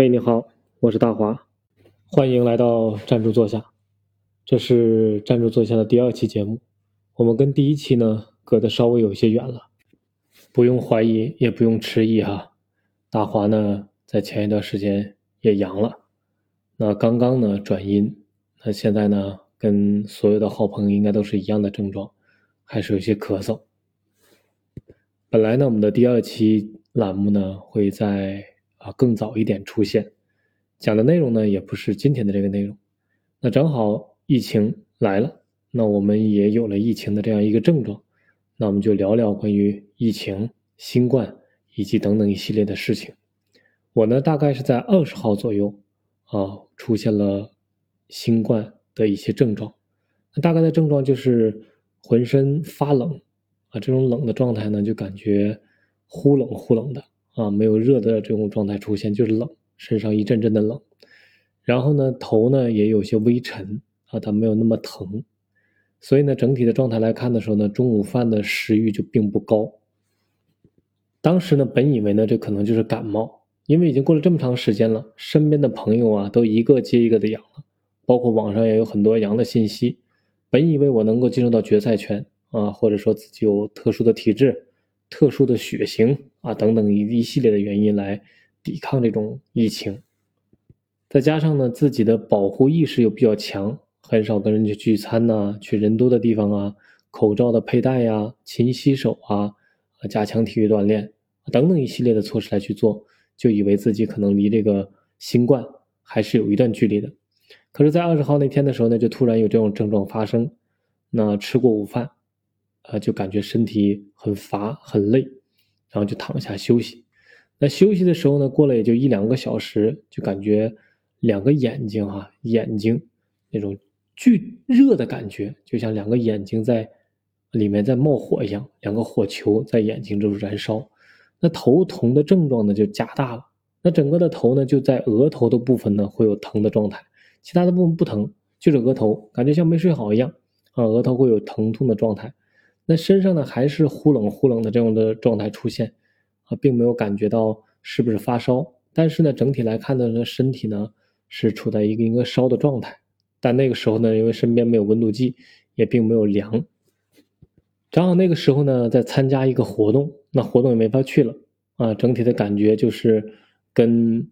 嘿，你好，我是大华，欢迎来到站住坐下。这是站住坐下的第二期节目，我们跟第一期呢隔得稍微有些远了，不用怀疑，也不用迟疑哈。大华呢在前一段时间也阳了，那刚刚呢转阴，那现在呢跟所有的好朋友应该都是一样的症状，还是有些咳嗽。本来呢我们的第二期栏目呢会在啊更早一点出现，讲的内容呢也不是今天的这个内容，那正好。疫情来了，那我们也有了疫情的这样一个症状，那我们就聊聊关于疫情、新冠以及等等一系列的事情。我呢，大概是在二十号左右啊，出现了新冠的一些症状。那大概的症状就是浑身发冷啊，这种冷的状态呢，就感觉忽冷忽冷的啊，没有热的这种状态出现，就是冷，身上一阵阵的冷。然后呢，头呢也有些微沉。啊，它没有那么疼，所以呢，整体的状态来看的时候呢，中午饭的食欲就并不高。当时呢，本以为呢，这可能就是感冒，因为已经过了这么长时间了，身边的朋友啊，都一个接一个的阳了，包括网上也有很多阳的信息。本以为我能够进入到决赛圈啊，或者说自己有特殊的体质、特殊的血型啊等等一一系列的原因来抵抗这种疫情，再加上呢，自己的保护意识又比较强。很少跟人去聚餐呐，去人多的地方啊，口罩的佩戴呀，勤洗手啊，加强体育锻炼等等一系列的措施来去做，就以为自己可能离这个新冠还是有一段距离的。可是，在二十号那天的时候呢，就突然有这种症状发生。那吃过午饭，啊，就感觉身体很乏很累，然后就躺下休息。那休息的时候呢，过了也就一两个小时，就感觉两个眼睛啊，眼睛那种。巨热的感觉，就像两个眼睛在里面在冒火一样，两个火球在眼睛中燃烧。那头疼的症状呢就加大了。那整个的头呢就在额头的部分呢会有疼的状态，其他的部分不疼，就是额头感觉像没睡好一样啊，额头会有疼痛的状态。那身上呢还是忽冷忽冷的这样的状态出现啊，并没有感觉到是不是发烧，但是呢整体来看呢，身体呢是处在一个一个烧的状态。但那个时候呢，因为身边没有温度计，也并没有量。正好那个时候呢，在参加一个活动，那活动也没法去了啊。整体的感觉就是跟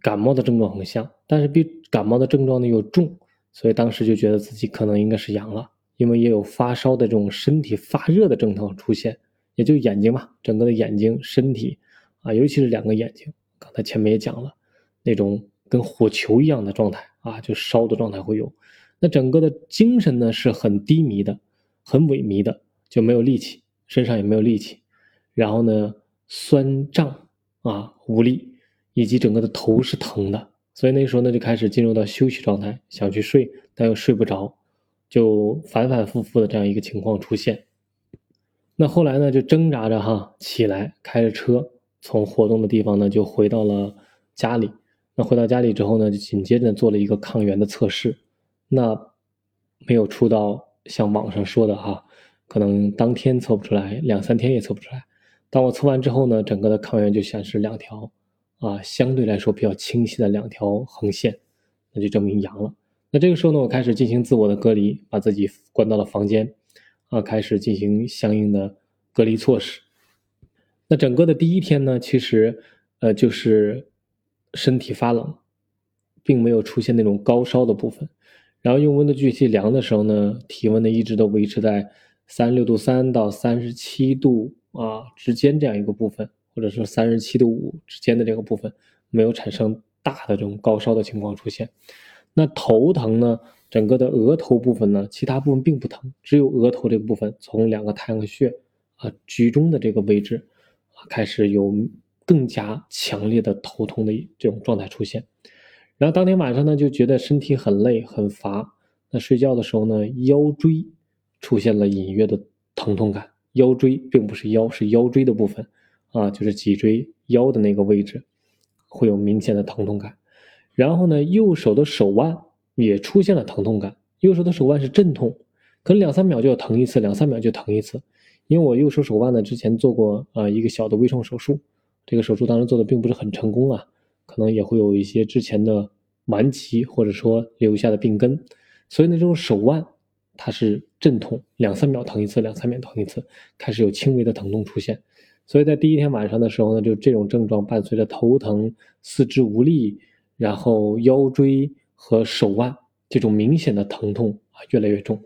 感冒的症状很像，但是比感冒的症状呢又重，所以当时就觉得自己可能应该是阳了，因为也有发烧的这种身体发热的症状出现，也就眼睛嘛，整个的眼睛、身体啊，尤其是两个眼睛，刚才前面也讲了，那种跟火球一样的状态。啊，就烧的状态会有，那整个的精神呢是很低迷的，很萎靡的，就没有力气，身上也没有力气，然后呢酸胀啊无力，以及整个的头是疼的，所以那时候呢就开始进入到休息状态，想去睡但又睡不着，就反反复复的这样一个情况出现。那后来呢就挣扎着哈起来，开着车从活动的地方呢就回到了家里。那回到家里之后呢，就紧接着做了一个抗原的测试，那没有出到像网上说的哈，可能当天测不出来，两三天也测不出来。当我测完之后呢，整个的抗原就显示两条，啊，相对来说比较清晰的两条横线，那就证明阳了。那这个时候呢，我开始进行自我的隔离，把自己关到了房间，啊，开始进行相应的隔离措施。那整个的第一天呢，其实，呃，就是。身体发冷，并没有出现那种高烧的部分，然后用温度计去量的时候呢，体温呢一直都维持在三十六度三到三十七度啊之间这样一个部分，或者说三十七度五之间的这个部分，没有产生大的这种高烧的情况出现。那头疼呢，整个的额头部分呢，其他部分并不疼，只有额头这个部分，从两个太阳穴啊居中的这个位置啊开始有。更加强烈的头痛的这种状态出现，然后当天晚上呢就觉得身体很累很乏，那睡觉的时候呢腰椎出现了隐约的疼痛感，腰椎并不是腰是腰椎的部分啊，就是脊椎腰的那个位置会有明显的疼痛感，然后呢右手的手腕也出现了疼痛感，右手的手腕是阵痛，可能两三秒就要疼一次，两三秒就疼一次，因为我右手手腕呢之前做过啊一个小的微创手术。这个手术当时做的并不是很成功啊，可能也会有一些之前的顽疾或者说留下的病根，所以呢，这种手腕它是阵痛，两三秒疼一次，两三秒疼一次，开始有轻微的疼痛出现。所以在第一天晚上的时候呢，就这种症状伴随着头疼、四肢无力，然后腰椎和手腕这种明显的疼痛啊越来越重。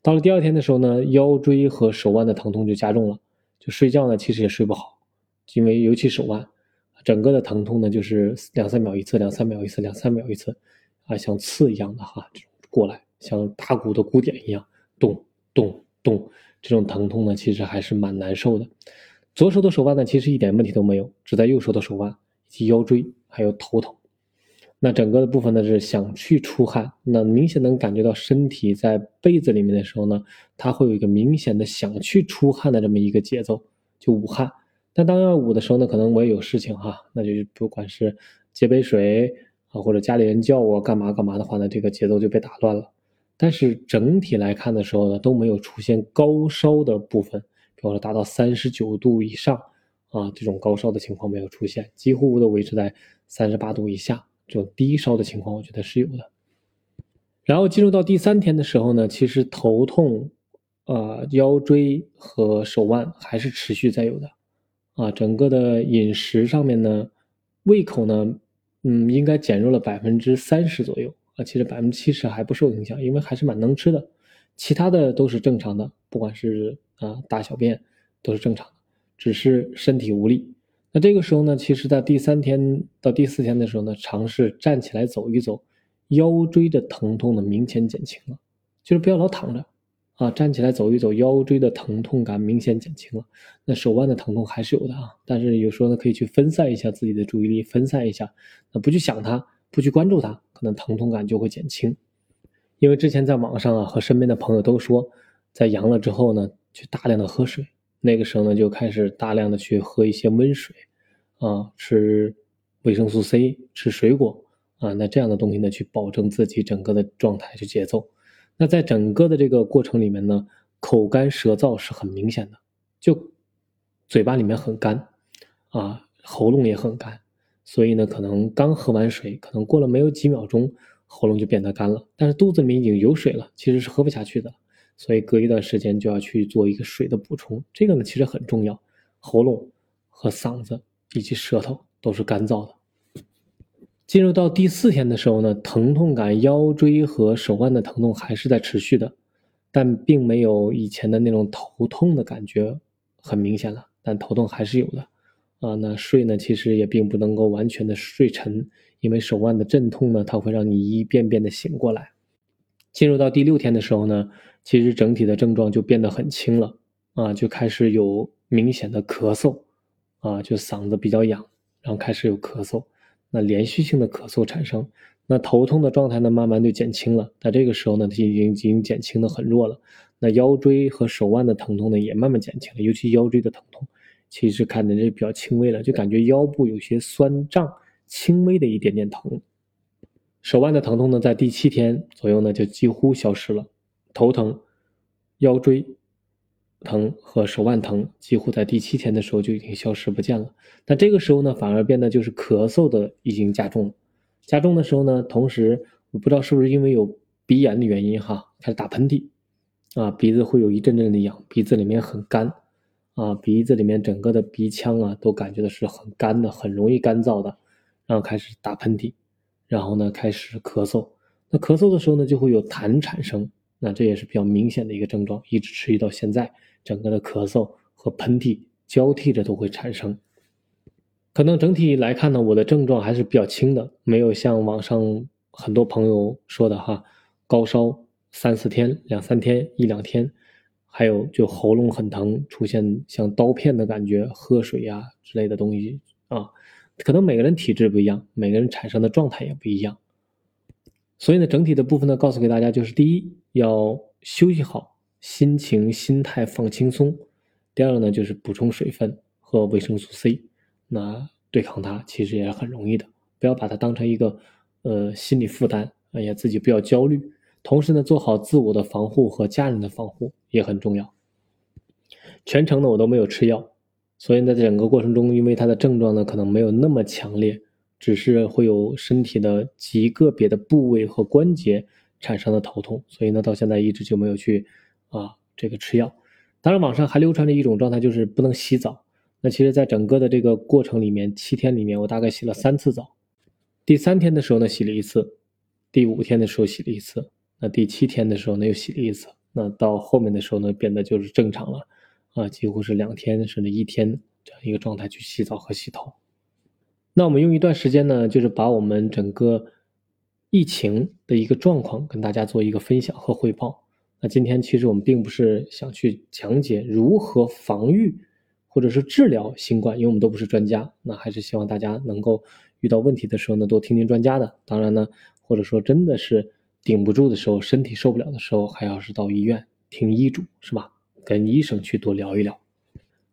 到了第二天的时候呢，腰椎和手腕的疼痛就加重了，就睡觉呢其实也睡不好，因为尤其手腕，整个的疼痛呢就是两三秒一次，两三秒一次，两三秒一次，啊像刺一样的哈，这种过来像打鼓的鼓点一样，咚咚咚，这种疼痛呢其实还是蛮难受的。左手的手腕呢其实一点问题都没有，只在右手的手腕以及腰椎还有头疼。那整个的部分呢是想去出汗，那明显能感觉到身体在被子里面的时候呢，它会有一个明显的想去出汗的这么一个节奏，就捂汗。但当要捂的时候呢，可能我也有事情哈，那就不管是接杯水啊，或者家里人叫我干嘛干嘛的话呢，这个节奏就被打乱了。但是整体来看的时候呢，都没有出现高烧的部分，比方说达到三十九度以上啊，这种高烧的情况没有出现，几乎都维持在三十八度以下。这种低烧的情况，我觉得是有的。然后进入到第三天的时候呢，其实头痛、啊腰椎和手腕还是持续在有的，啊，整个的饮食上面呢，胃口呢，嗯，应该减弱了百分之三十左右啊，其实百分之七十还不受影响，因为还是蛮能吃的，其他的都是正常的，不管是啊大小便都是正常的，只是身体无力。那这个时候呢，其实，在第三天到第四天的时候呢，尝试站起来走一走，腰椎的疼痛呢明显减轻了，就是不要老躺着，啊，站起来走一走，腰椎的疼痛感明显减轻了。那手腕的疼痛还是有的啊，但是有时候呢，可以去分散一下自己的注意力，分散一下，那不去想它，不去关注它，可能疼痛感就会减轻。因为之前在网上啊，和身边的朋友都说，在阳了之后呢，去大量的喝水。那个时候呢，就开始大量的去喝一些温水，啊，吃维生素 C，吃水果，啊，那这样的东西呢，去保证自己整个的状态去节奏。那在整个的这个过程里面呢，口干舌燥是很明显的，就嘴巴里面很干，啊，喉咙也很干，所以呢，可能刚喝完水，可能过了没有几秒钟，喉咙就变得干了，但是肚子里面已经有水了，其实是喝不下去的。所以隔一段时间就要去做一个水的补充，这个呢其实很重要。喉咙和嗓子以及舌头都是干燥的。进入到第四天的时候呢，疼痛感、腰椎和手腕的疼痛还是在持续的，但并没有以前的那种头痛的感觉很明显了，但头痛还是有的。啊，那睡呢其实也并不能够完全的睡沉，因为手腕的阵痛呢，它会让你一遍遍的醒过来。进入到第六天的时候呢。其实整体的症状就变得很轻了啊，就开始有明显的咳嗽啊，就嗓子比较痒，然后开始有咳嗽，那连续性的咳嗽产生，那头痛的状态呢慢慢就减轻了，那这个时候呢已经已经减轻的很弱了，那腰椎和手腕的疼痛呢也慢慢减轻了，尤其腰椎的疼痛，其实看着这比较轻微了，就感觉腰部有些酸胀，轻微的一点点疼，手腕的疼痛呢在第七天左右呢就几乎消失了。头疼、腰椎疼和手腕疼，几乎在第七天的时候就已经消失不见了。但这个时候呢，反而变得就是咳嗽的已经加重了。加重的时候呢，同时我不知道是不是因为有鼻炎的原因哈，开始打喷嚏，啊，鼻子会有一阵阵的痒，鼻子里面很干，啊，鼻子里面整个的鼻腔啊都感觉的是很干的，很容易干燥的，然后开始打喷嚏，然后呢开始咳嗽。那咳嗽的时候呢，就会有痰产生。那这也是比较明显的一个症状，一直持续到现在，整个的咳嗽和喷嚏交替着都会产生。可能整体来看呢，我的症状还是比较轻的，没有像网上很多朋友说的哈，高烧三四天、两三天、一两天，还有就喉咙很疼，出现像刀片的感觉，喝水呀之类的东西啊，可能每个人体质不一样，每个人产生的状态也不一样。所以呢，整体的部分呢，告诉给大家就是：第一，要休息好，心情、心态放轻松；第二个呢，就是补充水分和维生素 C，那对抗它其实也是很容易的。不要把它当成一个呃心理负担，哎呀，自己不要焦虑。同时呢，做好自我的防护和家人的防护也很重要。全程呢，我都没有吃药，所以在整个过程中，因为它的症状呢可能没有那么强烈，只是会有身体的极个别的部位和关节产生的头痛，所以呢，到现在一直就没有去啊这个吃药。当然，网上还流传着一种状态，就是不能洗澡。那其实，在整个的这个过程里面，七天里面，我大概洗了三次澡。第三天的时候呢，洗了一次；第五天的时候洗了一次；那第七天的时候呢，又洗了一次。那到后面的时候呢，变得就是正常了，啊，几乎是两天甚至一天这样一个状态去洗澡和洗头。那我们用一段时间呢，就是把我们整个疫情的一个状况跟大家做一个分享和汇报。那今天其实我们并不是想去讲解如何防御或者是治疗新冠，因为我们都不是专家。那还是希望大家能够遇到问题的时候呢，多听听专家的。当然呢，或者说真的是顶不住的时候，身体受不了的时候，还要是到医院听医嘱，是吧？跟医生去多聊一聊。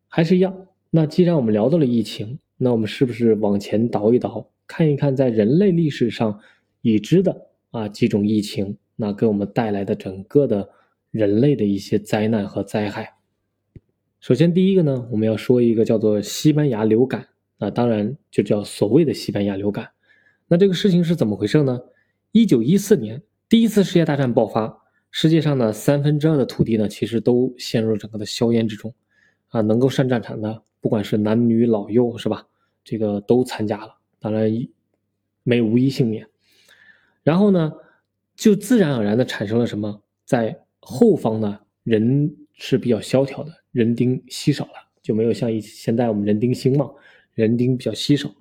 还是一样，那既然我们聊到了疫情。那我们是不是往前倒一倒，看一看在人类历史上已知的啊几种疫情，那给我们带来的整个的人类的一些灾难和灾害？首先第一个呢，我们要说一个叫做西班牙流感，那当然就叫所谓的西班牙流感。那这个事情是怎么回事呢？一九一四年，第一次世界大战爆发，世界上呢三分之二的土地呢其实都陷入了整个的硝烟之中，啊，能够上战场的。不管是男女老幼，是吧？这个都参加了，当然没无一幸免。然后呢，就自然而然的产生了什么？在后方呢，人是比较萧条的，人丁稀少了，就没有像以现在我们人丁兴旺，人丁比较稀少。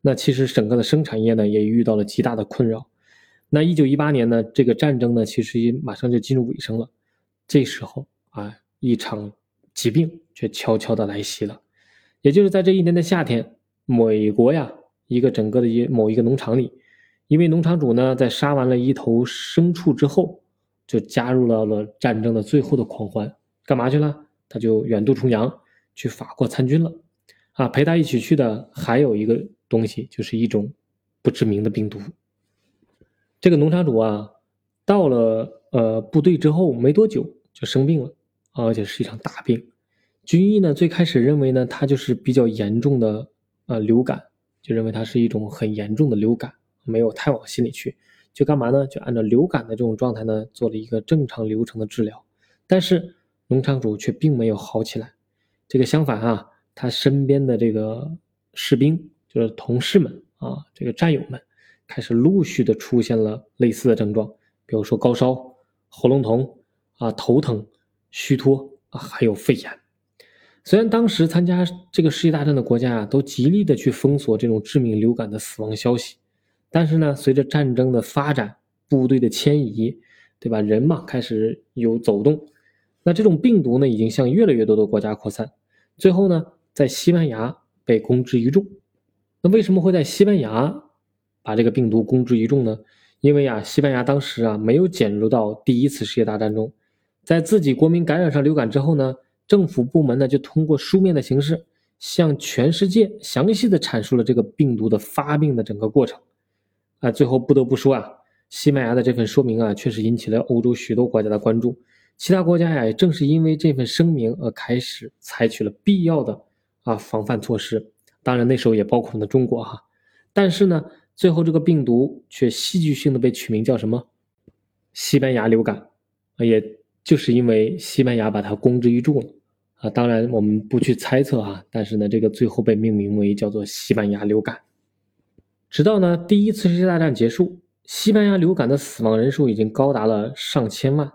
那其实整个的生产业呢，也遇到了极大的困扰。那一九一八年呢，这个战争呢，其实也马上就进入尾声了。这时候啊，一场疾病却悄悄的来袭了。也就是在这一年的夏天，美国呀，一个整个的一某一个农场里，一位农场主呢，在杀完了一头牲畜之后，就加入到了战争的最后的狂欢。干嘛去了？他就远渡重洋去法国参军了。啊，陪他一起去的还有一个东西，就是一种不知名的病毒。这个农场主啊，到了呃部队之后没多久就生病了，而且是一场大病。军医呢，最开始认为呢，它就是比较严重的呃流感，就认为它是一种很严重的流感，没有太往心里去，就干嘛呢？就按照流感的这种状态呢，做了一个正常流程的治疗。但是农场主却并没有好起来，这个相反啊，他身边的这个士兵，就是同事们啊，这个战友们，开始陆续的出现了类似的症状，比如说高烧、喉咙痛啊、头疼、虚脱啊，还有肺炎。虽然当时参加这个世界大战的国家啊，都极力的去封锁这种致命流感的死亡消息，但是呢，随着战争的发展，部队的迁移，对吧？人嘛，开始有走动，那这种病毒呢，已经向越来越多的国家扩散，最后呢，在西班牙被公之于众。那为什么会在西班牙把这个病毒公之于众呢？因为啊，西班牙当时啊，没有卷入到第一次世界大战中，在自己国民感染上流感之后呢。政府部门呢，就通过书面的形式，向全世界详细的阐述了这个病毒的发病的整个过程。啊，最后不得不说啊，西班牙的这份说明啊，确实引起了欧洲许多国家的关注。其他国家呀，也正是因为这份声明而开始采取了必要的啊防范措施。当然，那时候也包括了中国哈。但是呢，最后这个病毒却戏剧性的被取名叫什么？西班牙流感，也。就是因为西班牙把它公之于众了啊，当然我们不去猜测啊，但是呢，这个最后被命名为叫做西班牙流感。直到呢第一次世界大战结束，西班牙流感的死亡人数已经高达了上千万，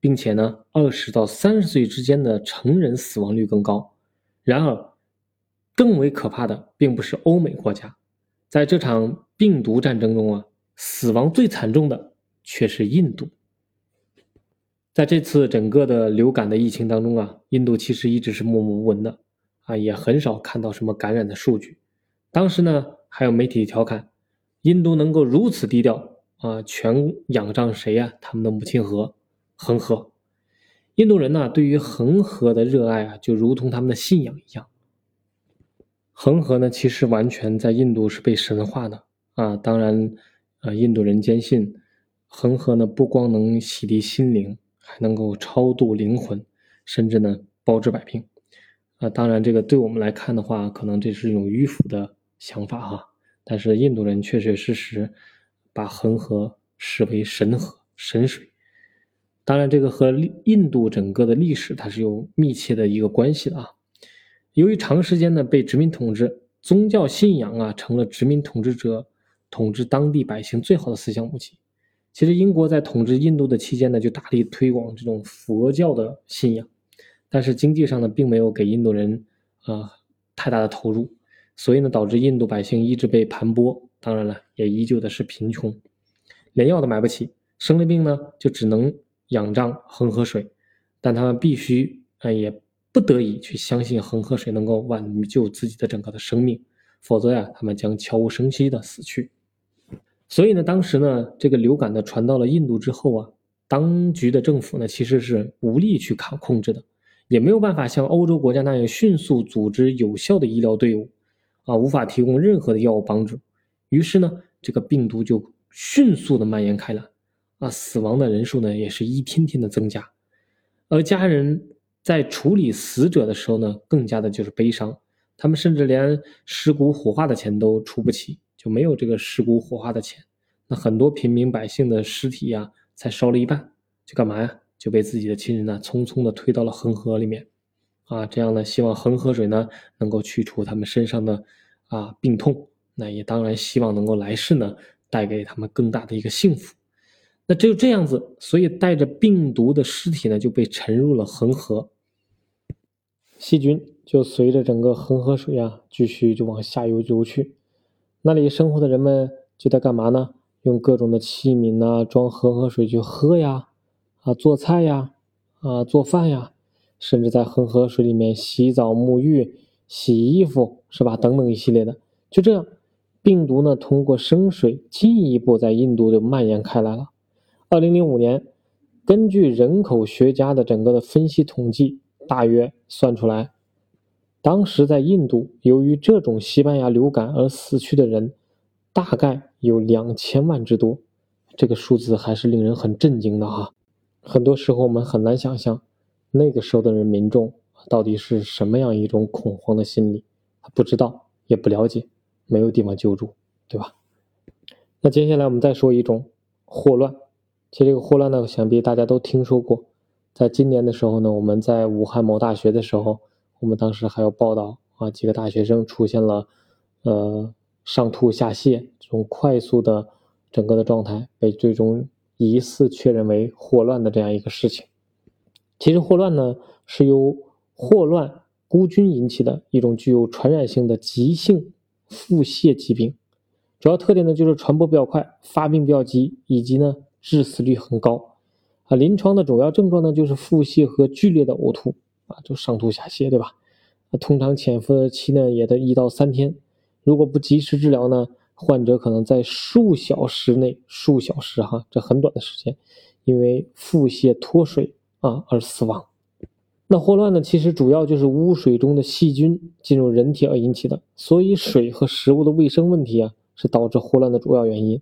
并且呢二十到三十岁之间的成人死亡率更高。然而，更为可怕的并不是欧美国家，在这场病毒战争中啊，死亡最惨重的却是印度。在这次整个的流感的疫情当中啊，印度其实一直是默默无闻的，啊，也很少看到什么感染的数据。当时呢，还有媒体调侃，印度能够如此低调啊，全仰仗谁呀？他们的母亲河恒河。印度人呢，对于恒河的热爱啊，就如同他们的信仰一样。恒河呢，其实完全在印度是被神化的啊。当然，啊，印度人坚信恒河呢，不光能洗涤心灵。还能够超度灵魂，甚至呢包治百病，啊，当然这个对我们来看的话，可能这是一种迂腐的想法哈。但是印度人确确实实把恒河视为神河、神水。当然，这个和印度整个的历史它是有密切的一个关系的啊。由于长时间的被殖民统治，宗教信仰啊成了殖民统治者统治当地百姓最好的思想武器。其实英国在统治印度的期间呢，就大力推广这种佛教的信仰，但是经济上呢并没有给印度人啊太大的投入，所以呢导致印度百姓一直被盘剥，当然了也依旧的是贫穷，连药都买不起，生了病呢就只能。仰仗恒河水，但他们必须啊，也不得已去相信恒河水能够挽救自己的整个的生命，否则呀，他们将悄无声息的死去。所以呢，当时呢，这个流感呢传到了印度之后啊，当局的政府呢其实是无力去抗控制的，也没有办法像欧洲国家那样迅速组织有效的医疗队伍，啊，无法提供任何的药物帮助。于是呢，这个病毒就迅速的蔓延开了。啊，死亡的人数呢，也是一天天的增加，而家人在处理死者的时候呢，更加的就是悲伤，他们甚至连尸骨火化的钱都出不起，就没有这个尸骨火化的钱。那很多平民百姓的尸体呀，才烧了一半，就干嘛呀？就被自己的亲人呢，匆匆的推到了恒河里面。啊，这样呢，希望恒河水呢，能够去除他们身上的啊病痛，那也当然希望能够来世呢，带给他们更大的一个幸福。那只有这样子，所以带着病毒的尸体呢就被沉入了恒河，细菌就随着整个恒河水啊继续就往下游流去。那里生活的人们就在干嘛呢？用各种的器皿呐装恒河水去喝呀，啊做菜呀，啊做饭呀，甚至在恒河水里面洗澡沐浴、洗衣服是吧？等等一系列的，就这样，病毒呢通过生水进一步在印度就蔓延开来了。二零零五年，根据人口学家的整个的分析统计，大约算出来，当时在印度，由于这种西班牙流感而死去的人，大概有两千万之多。这个数字还是令人很震惊的哈。很多时候我们很难想象，那个时候的人民众到底是什么样一种恐慌的心理，不知道也不了解，没有地方救助，对吧？那接下来我们再说一种霍乱。其实这个霍乱呢，想必大家都听说过。在今年的时候呢，我们在武汉某大学的时候，我们当时还有报道啊，几个大学生出现了，呃，上吐下泻这种快速的整个的状态，被最终疑似确认为霍乱的这样一个事情。其实霍乱呢，是由霍乱孤菌引起的一种具有传染性的急性腹泻疾病，主要特点呢就是传播比较快，发病比较急，以及呢。致死率很高，啊，临床的主要症状呢就是腹泻和剧烈的呕吐，啊，就上吐下泻，对吧？那通常潜伏的期呢也得一到三天，如果不及时治疗呢，患者可能在数小时内，数小时哈，这很短的时间，因为腹泻脱水啊而死亡。那霍乱呢，其实主要就是污水中的细菌进入人体而引起的，所以水和食物的卫生问题啊，是导致霍乱的主要原因，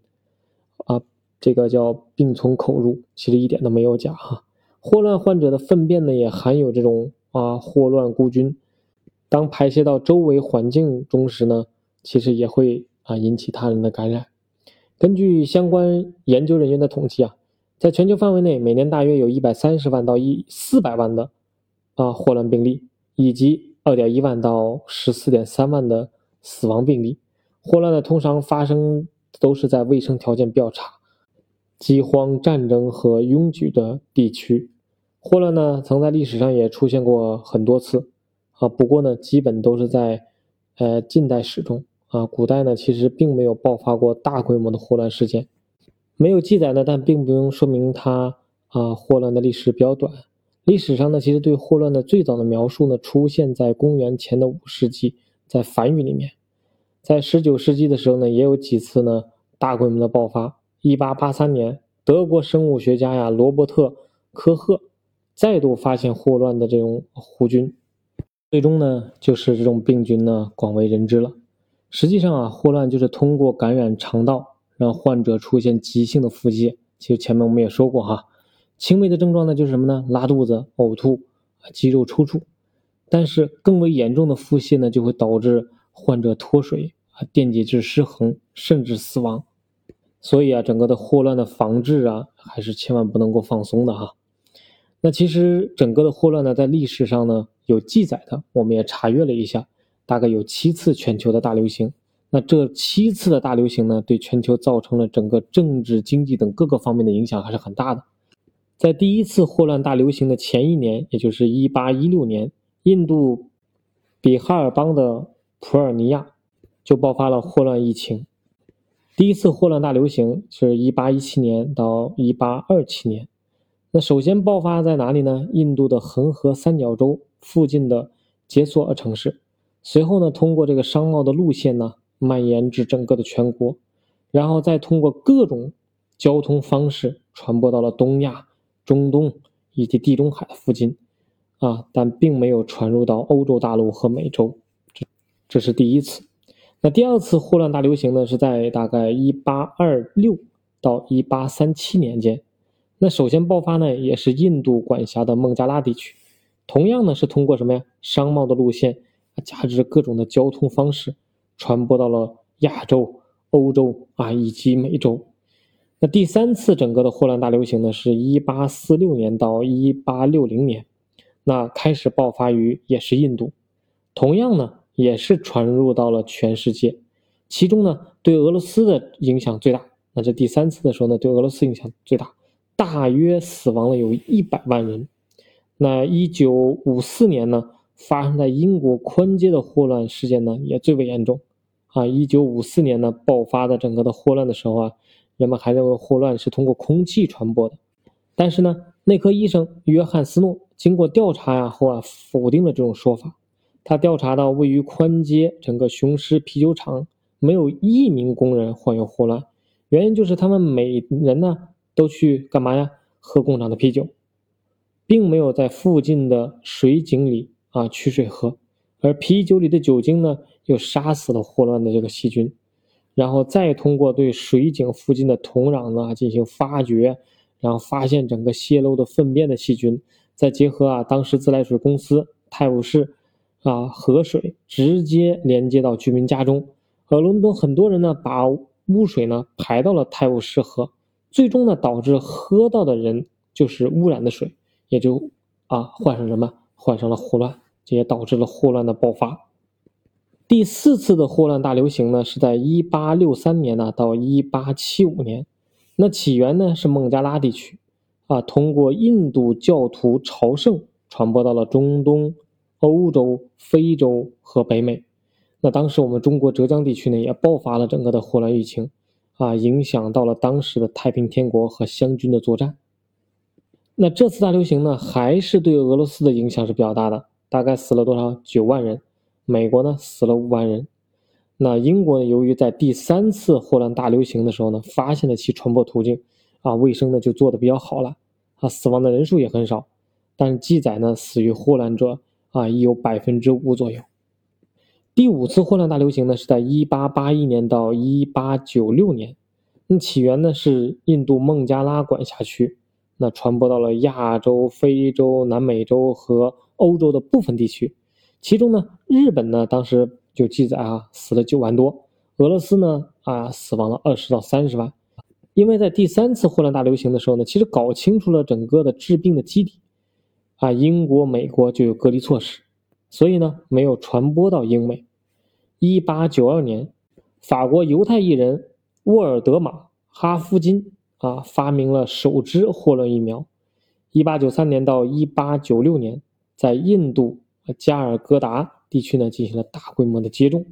啊。这个叫病从口入，其实一点都没有假哈。霍乱患者的粪便呢，也含有这种啊霍乱孤菌，当排泄到周围环境中时呢，其实也会啊引起他人的感染。根据相关研究人员的统计啊，在全球范围内，每年大约有一百三十万到一四百万的啊霍乱病例，以及二点一万到十四点三万的死亡病例。霍乱呢，通常发生都是在卫生条件比较差。饥荒、战争和拥挤的地区，霍乱呢，曾在历史上也出现过很多次，啊，不过呢，基本都是在，呃，近代史中，啊，古代呢，其实并没有爆发过大规模的霍乱事件，没有记载呢，但并不用说明它，啊，霍乱的历史比较短。历史上呢，其实对霍乱的最早的描述呢，出现在公元前的五世纪，在梵语里面，在十九世纪的时候呢，也有几次呢，大规模的爆发。一八八三年，德国生物学家呀罗伯特·科赫再度发现霍乱的这种弧菌，最终呢，就是这种病菌呢广为人知了。实际上啊，霍乱就是通过感染肠道，让患者出现急性的腹泻。其实前面我们也说过哈，轻微的症状呢就是什么呢？拉肚子、呕吐、肌肉抽搐。但是更为严重的腹泻呢，就会导致患者脱水啊，电解质失衡，甚至死亡。所以啊，整个的霍乱的防治啊，还是千万不能够放松的哈。那其实整个的霍乱呢，在历史上呢有记载的，我们也查阅了一下，大概有七次全球的大流行。那这七次的大流行呢，对全球造成了整个政治、经济等各个方面的影响还是很大的。在第一次霍乱大流行的前一年，也就是一八一六年，印度比哈尔邦的普尔尼亚就爆发了霍乱疫情。第一次霍乱大流行是一八一七年到一八二七年。那首先爆发在哪里呢？印度的恒河三角洲附近的杰索尔城市，随后呢，通过这个商贸的路线呢，蔓延至整个的全国，然后再通过各种交通方式传播到了东亚、中东以及地中海附近，啊，但并没有传入到欧洲大陆和美洲，这这是第一次。那第二次霍乱大流行呢，是在大概一八二六到一八三七年间。那首先爆发呢，也是印度管辖的孟加拉地区，同样呢是通过什么呀？商贸的路线，加之各种的交通方式，传播到了亚洲、欧洲啊以及美洲。那第三次整个的霍乱大流行呢，是一八四六年到一八六零年，那开始爆发于也是印度，同样呢也是传入到了全世界，其中呢对俄罗斯的影响最大。那这第三次的时候呢，对俄罗斯影响最大。大约死亡了有一百万人。那一九五四年呢，发生在英国宽街的霍乱事件呢，也最为严重。啊，一九五四年呢，爆发的整个的霍乱的时候啊，人们还认为霍乱是通过空气传播的。但是呢，内科医生约翰斯诺经过调查呀后啊，否定了这种说法。他调查到位于宽街整个雄狮啤酒厂，没有一名工人患有霍乱，原因就是他们每人呢。都去干嘛呀？喝工厂的啤酒，并没有在附近的水井里啊取水喝，而啤酒里的酒精呢，又杀死了霍乱的这个细菌，然后再通过对水井附近的土壤呢进行发掘，然后发现整个泄漏的粪便的细菌，再结合啊当时自来水公司泰晤士啊河水直接连接到居民家中，而伦敦很多人呢把污水呢排到了泰晤士河。最终呢，导致喝到的人就是污染的水，也就啊患上什么？患上了霍乱，这也导致了霍乱的爆发。第四次的霍乱大流行呢，是在一八六三年呢到一八七五年，那起源呢是孟加拉地区，啊通过印度教徒朝圣传播到了中东、欧洲、非洲和北美。那当时我们中国浙江地区呢也爆发了整个的霍乱疫情。啊，影响到了当时的太平天国和湘军的作战。那这次大流行呢，还是对俄罗斯的影响是比较大的，大概死了多少？九万人。美国呢，死了五万人。那英国呢，由于在第三次霍乱大流行的时候呢，发现了其传播途径，啊，卫生呢就做的比较好了，啊，死亡的人数也很少，但是记载呢，死于霍乱者啊，已有百分之五左右。第五次霍乱大流行呢，是在1881年到1896年，那起源呢是印度孟加拉管辖区，那传播到了亚洲、非洲、南美洲和欧洲的部分地区，其中呢，日本呢当时就记载啊死了九万多，俄罗斯呢啊死亡了二十到三十万，因为在第三次霍乱大流行的时候呢，其实搞清楚了整个的致病的基底，啊，英国、美国就有隔离措施。所以呢，没有传播到英美。一八九二年，法国犹太艺人沃尔德玛哈夫金啊发明了首支霍乱疫苗。一八九三年到一八九六年，在印度加尔各答地区呢进行了大规模的接种。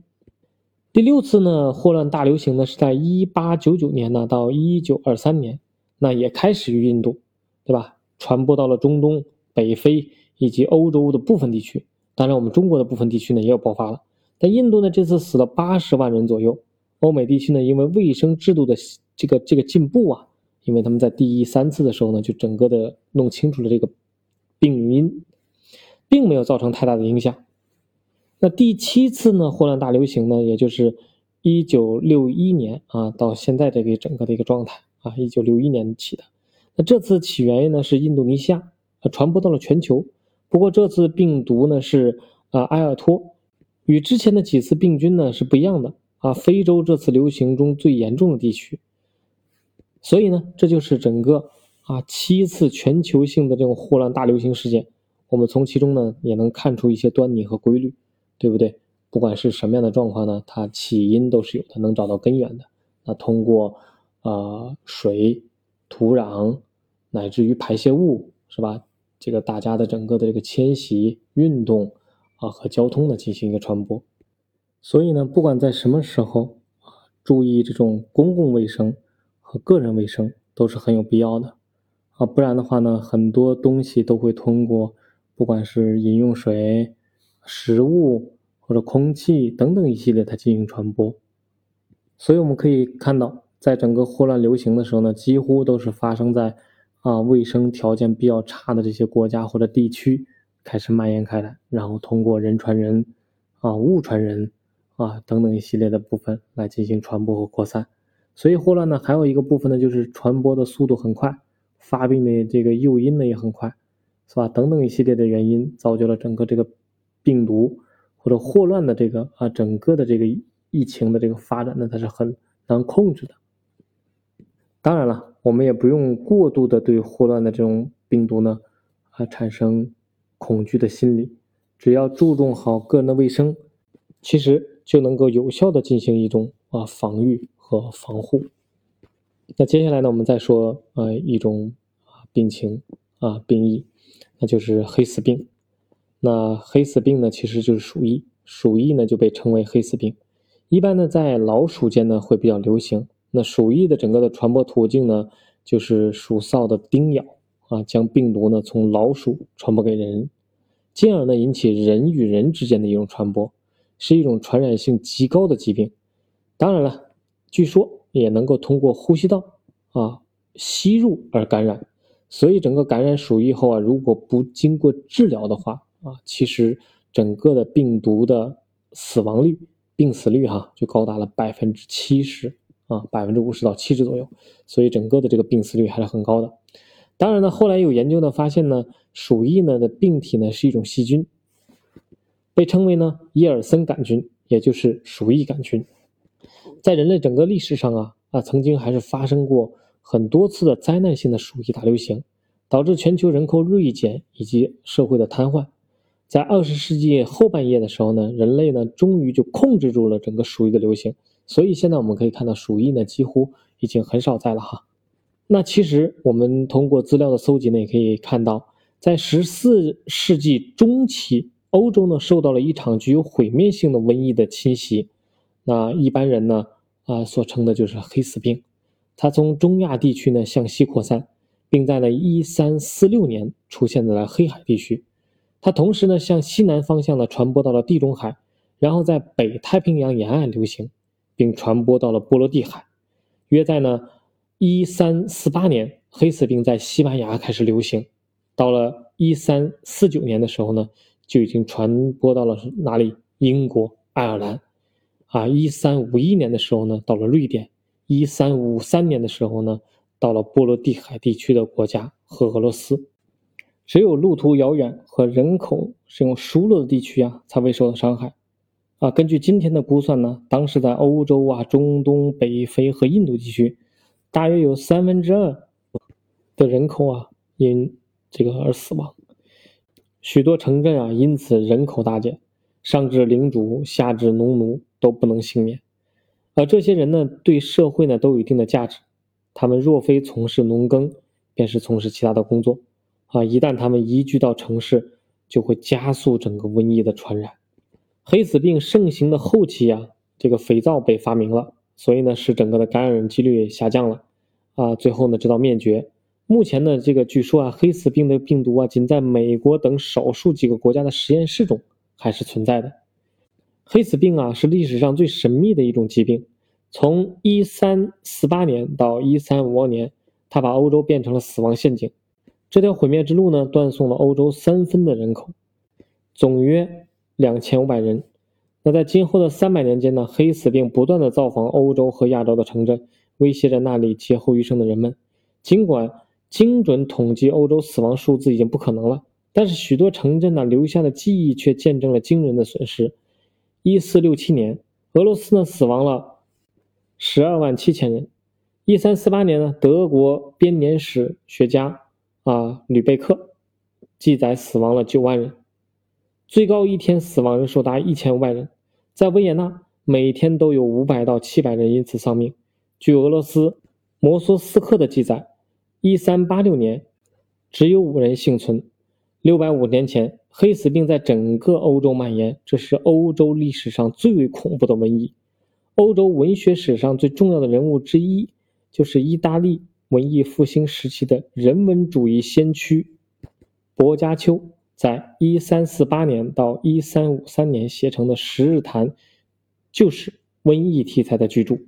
第六次呢霍乱大流行呢是在一八九九年呢到一九二三年，那也开始于印度，对吧？传播到了中东、北非以及欧洲的部分地区。当然，我们中国的部分地区呢也有爆发了。但印度呢这次死了八十万人左右。欧美地区呢因为卫生制度的这个这个进步啊，因为他们在第一三次的时候呢就整个的弄清楚了这个病因，并没有造成太大的影响。那第七次呢霍乱大流行呢，也就是一九六一年啊到现在这个整个的一个状态啊，一九六一年起的。那这次起源于呢是印度尼西亚，传播到了全球。不过这次病毒呢是啊埃尔托，与之前的几次病菌呢是不一样的。啊，非洲这次流行中最严重的地区。所以呢，这就是整个啊七次全球性的这种霍乱大流行事件。我们从其中呢也能看出一些端倪和规律，对不对？不管是什么样的状况呢，它起因都是有的，能找到根源的。那通过啊水、土壤乃至于排泄物，是吧？这个大家的整个的这个迁徙、运动啊和交通呢进行一个传播。所以呢，不管在什么时候啊，注意这种公共卫生和个人卫生都是很有必要的啊。不然的话呢，很多东西都会通过不管是饮用水、食物。或者空气等等一系列它进行传播，所以我们可以看到，在整个霍乱流行的时候呢，几乎都是发生在啊卫生条件比较差的这些国家或者地区开始蔓延开来，然后通过人传人啊物传人啊等等一系列的部分来进行传播和扩散。所以霍乱呢还有一个部分呢就是传播的速度很快，发病的这个诱因呢也很快，是吧？等等一系列的原因造就了整个这个病毒。或者霍乱的这个啊，整个的这个疫情的这个发展呢，它是很难控制的。当然了，我们也不用过度的对霍乱的这种病毒呢啊产生恐惧的心理，只要注重好个人的卫生，其实就能够有效的进行一种啊防御和防护。那接下来呢，我们再说啊一种啊病情啊病疫，那就是黑死病。那黑死病呢，其实就是鼠疫，鼠疫呢就被称为黑死病。一般呢，在老鼠间呢会比较流行。那鼠疫的整个的传播途径呢，就是鼠扫的叮咬啊，将病毒呢从老鼠传播给人，进而呢引起人与人之间的一种传播，是一种传染性极高的疾病。当然了，据说也能够通过呼吸道啊吸入而感染。所以整个感染鼠疫后啊，如果不经过治疗的话，啊，其实整个的病毒的死亡率、病死率哈，就高达了百分之七十啊，百分之五十到七十左右，所以整个的这个病死率还是很高的。当然呢，后来有研究呢发现呢，鼠疫呢的病体呢是一种细菌，被称为呢耶尔森杆菌，也就是鼠疫杆菌。在人类整个历史上啊啊，曾经还是发生过很多次的灾难性的鼠疫大流行，导致全球人口锐减以及社会的瘫痪。在二十世纪后半叶的时候呢，人类呢终于就控制住了整个鼠疫的流行，所以现在我们可以看到鼠疫呢几乎已经很少在了哈。那其实我们通过资料的搜集呢，也可以看到，在十四世纪中期，欧洲呢受到了一场具有毁灭性的瘟疫的侵袭，那一般人呢啊所称的就是黑死病，它从中亚地区呢向西扩散，并在了一三四六年出现在了黑海地区。它同时呢，向西南方向呢传播到了地中海，然后在北太平洋沿岸流行，并传播到了波罗的海。约在呢一三四八年，黑死病在西班牙开始流行，到了一三四九年的时候呢，就已经传播到了哪里？英国、爱尔兰。啊，一三五一年的时候呢，到了瑞典；一三五三年的时候呢，到了波罗的海地区的国家和俄罗斯。只有路途遥远和人口使用疏落的地区啊，才会受到伤害，啊，根据今天的估算呢，当时在欧洲啊、中东、北非和印度地区，大约有三分之二的人口啊因这个而死亡，许多城镇啊因此人口大减，上至领主，下至农奴都不能幸免，而这些人呢，对社会呢都有一定的价值，他们若非从事农耕，便是从事其他的工作。啊，一旦他们移居到城市，就会加速整个瘟疫的传染。黑死病盛行的后期啊，这个肥皂被发明了，所以呢，使整个的感染几率下降了。啊，最后呢，直到灭绝。目前呢，这个据说啊，黑死病的病毒啊，仅在美国等少数几个国家的实验室中还是存在的。黑死病啊，是历史上最神秘的一种疾病。从一三四八年到一三五二年，它把欧洲变成了死亡陷阱。这条毁灭之路呢，断送了欧洲三分的人口，总约两千五百人。那在今后的三百年间呢，黑死病不断的造访欧洲和亚洲的城镇，威胁着那里劫后余生的人们。尽管精准统计欧洲死亡数字已经不可能了，但是许多城镇呢留下的记忆却见证了惊人的损失。一四六七年，俄罗斯呢死亡了十二万七千人。一三四八年呢，德国编年史学家啊吕贝克记载死亡了九万人，最高一天死亡人数达一千五百人。在维也纳，每天都有五百到七百人因此丧命。据俄罗斯摩梭斯克的记载，一三八六年只有五人幸存。六百五年前，黑死病在整个欧洲蔓延，这是欧洲历史上最为恐怖的瘟疫。欧洲文学史上最重要的人物之一，就是意大利文艺复兴时期的人文主义先驱薄伽丘。在一三四八年到一三五三年写成的《十日谈》，就是瘟疫题材的巨著。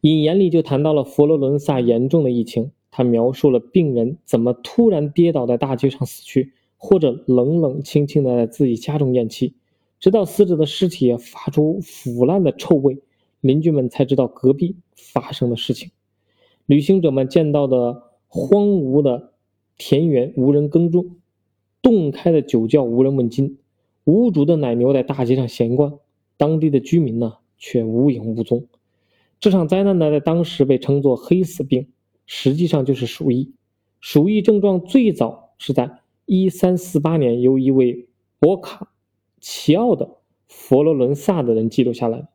引言里就谈到了佛罗伦萨严重的疫情，他描述了病人怎么突然跌倒在大街上死去，或者冷冷清清的在自己家中咽气，直到死者的尸体发出腐烂的臭味，邻居们才知道隔壁发生的事情。旅行者们见到的荒芜的田园无人耕种。洞开的酒窖无人问津，无主的奶牛在大街上闲逛，当地的居民呢却无影无踪。这场灾难呢，在当时被称作“黑死病”，实际上就是鼠疫。鼠疫症状最早是在1348年由一位博卡齐奥的佛罗伦萨的人记录下来的。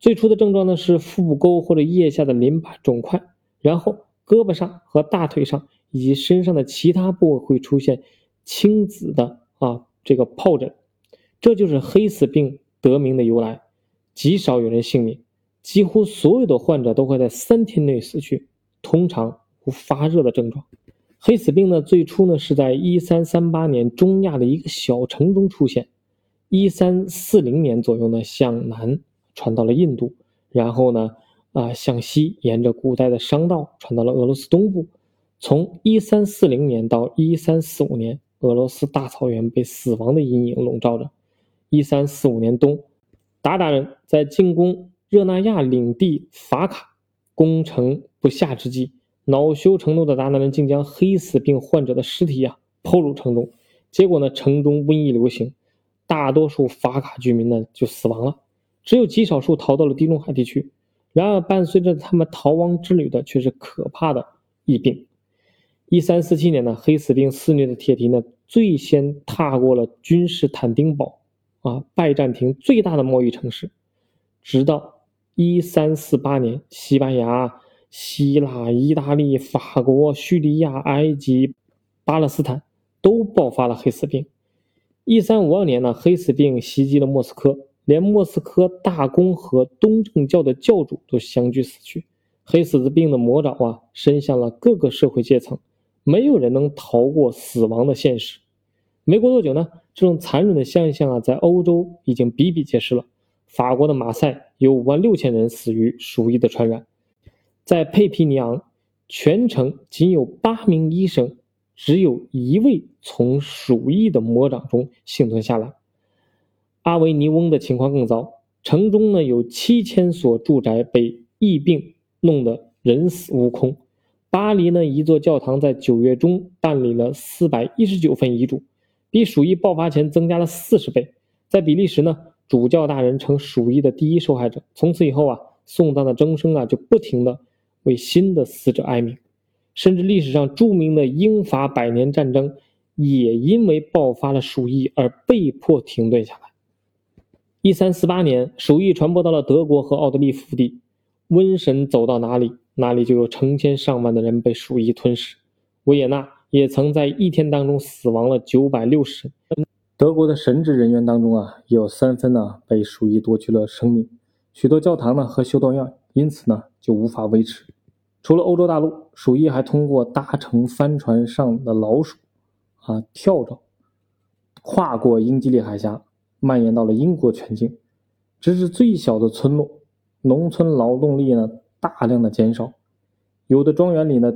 最初的症状呢是腹部沟或者腋下的淋巴肿块，然后胳膊上和大腿上以及身上的其他部位会出现。青紫的啊，这个疱疹，这就是黑死病得名的由来。极少有人幸免，几乎所有的患者都会在三天内死去，通常无发热的症状。黑死病呢，最初呢是在一三三八年中亚的一个小城中出现，一三四零年左右呢向南传到了印度，然后呢啊向西沿着古代的商道传到了俄罗斯东部，从一三四零年到一三四五年。俄罗斯大草原被死亡的阴影笼罩着。一三四五年冬，鞑靼人在进攻热那亚领地法卡攻城不下之际，恼羞成怒的鞑靼人竟将黑死病患者的尸体呀抛入城中。结果呢，城中瘟疫流行，大多数法卡居民呢就死亡了，只有极少数逃到了地中海地区。然而，伴随着他们逃亡之旅的却是可怕的疫病。一三四七年呢，黑死病肆虐的铁蹄呢，最先踏过了君士坦丁堡，啊，拜占庭最大的贸易城市。直到一三四八年，西班牙、希腊、意大利、法国、叙利亚、埃及、巴勒斯坦都爆发了黑死病。一三五二年呢，黑死病袭击了莫斯科，连莫斯科大公和东正教的教主都相继死去。黑死病的魔爪啊，伸向了各个社会阶层。没有人能逃过死亡的现实。没过多久呢，这种残忍的现象啊，在欧洲已经比比皆是了。法国的马赛有五万六千人死于鼠疫的传染，在佩皮尼昂，全城仅有八名医生，只有一位从鼠疫的魔掌中幸存下来。阿维尼翁的情况更糟，城中呢有七千所住宅被疫病弄得人死屋空。巴黎呢，一座教堂在九月中办理了四百一十九份遗嘱，比鼠疫爆发前增加了四十倍。在比利时呢，主教大人成鼠疫的第一受害者。从此以后啊，送葬的钟声啊就不停的为新的死者哀鸣，甚至历史上著名的英法百年战争也因为爆发了鼠疫而被迫停顿下来。一三四八年，鼠疫传播到了德国和奥地利腹地，瘟神走到哪里？那里就有成千上万的人被鼠疫吞噬，维也纳也曾在一天当中死亡了九百六十人。德国的神职人员当中啊，有三分呢被鼠疫夺去了生命，许多教堂呢和修道院因此呢就无法维持。除了欧洲大陆，鼠疫还通过搭乘帆船上的老鼠啊跳蚤，跨过英吉利海峡，蔓延到了英国全境，直至最小的村落，农村劳动力呢。大量的减少，有的庄园里呢，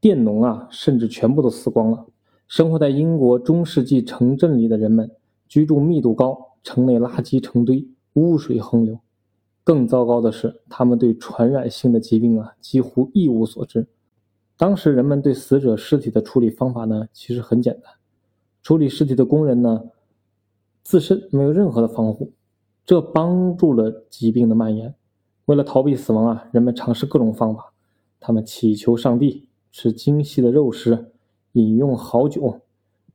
佃农啊，甚至全部都死光了。生活在英国中世纪城镇里的人们，居住密度高，城内垃圾成堆，污水横流。更糟糕的是，他们对传染性的疾病啊，几乎一无所知。当时人们对死者尸体的处理方法呢，其实很简单。处理尸体的工人呢，自身没有任何的防护，这帮助了疾病的蔓延。为了逃避死亡啊，人们尝试各种方法。他们祈求上帝，吃精细的肉食，饮用好酒。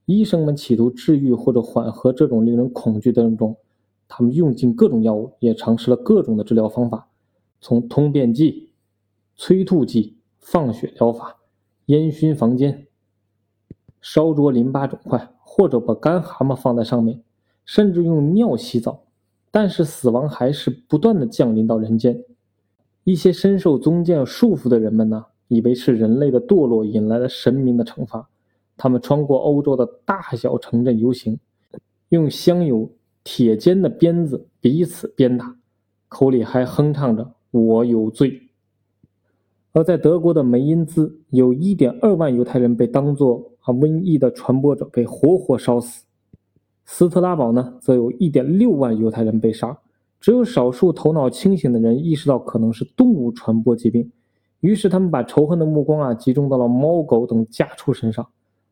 医生们企图治愈或者缓和这种令人恐惧的症状，他们用尽各种药物，也尝试了各种的治疗方法，从通便剂、催吐剂、放血疗法、烟熏房间、烧灼淋巴肿块，或者把干蛤蟆放在上面，甚至用尿洗澡。但是死亡还是不断的降临到人间。一些深受宗教束缚的人们呢，以为是人类的堕落引来了神明的惩罚。他们穿过欧洲的大小城镇游行，用镶有铁尖的鞭子彼此鞭打，口里还哼唱着“我有罪”。而在德国的梅因兹，有一点二万犹太人被当作啊瘟疫的传播者被活活烧死。斯特拉堡呢，则有一点六万犹太人被杀，只有少数头脑清醒的人意识到可能是动物传播疾病，于是他们把仇恨的目光啊集中到了猫狗等家畜身上，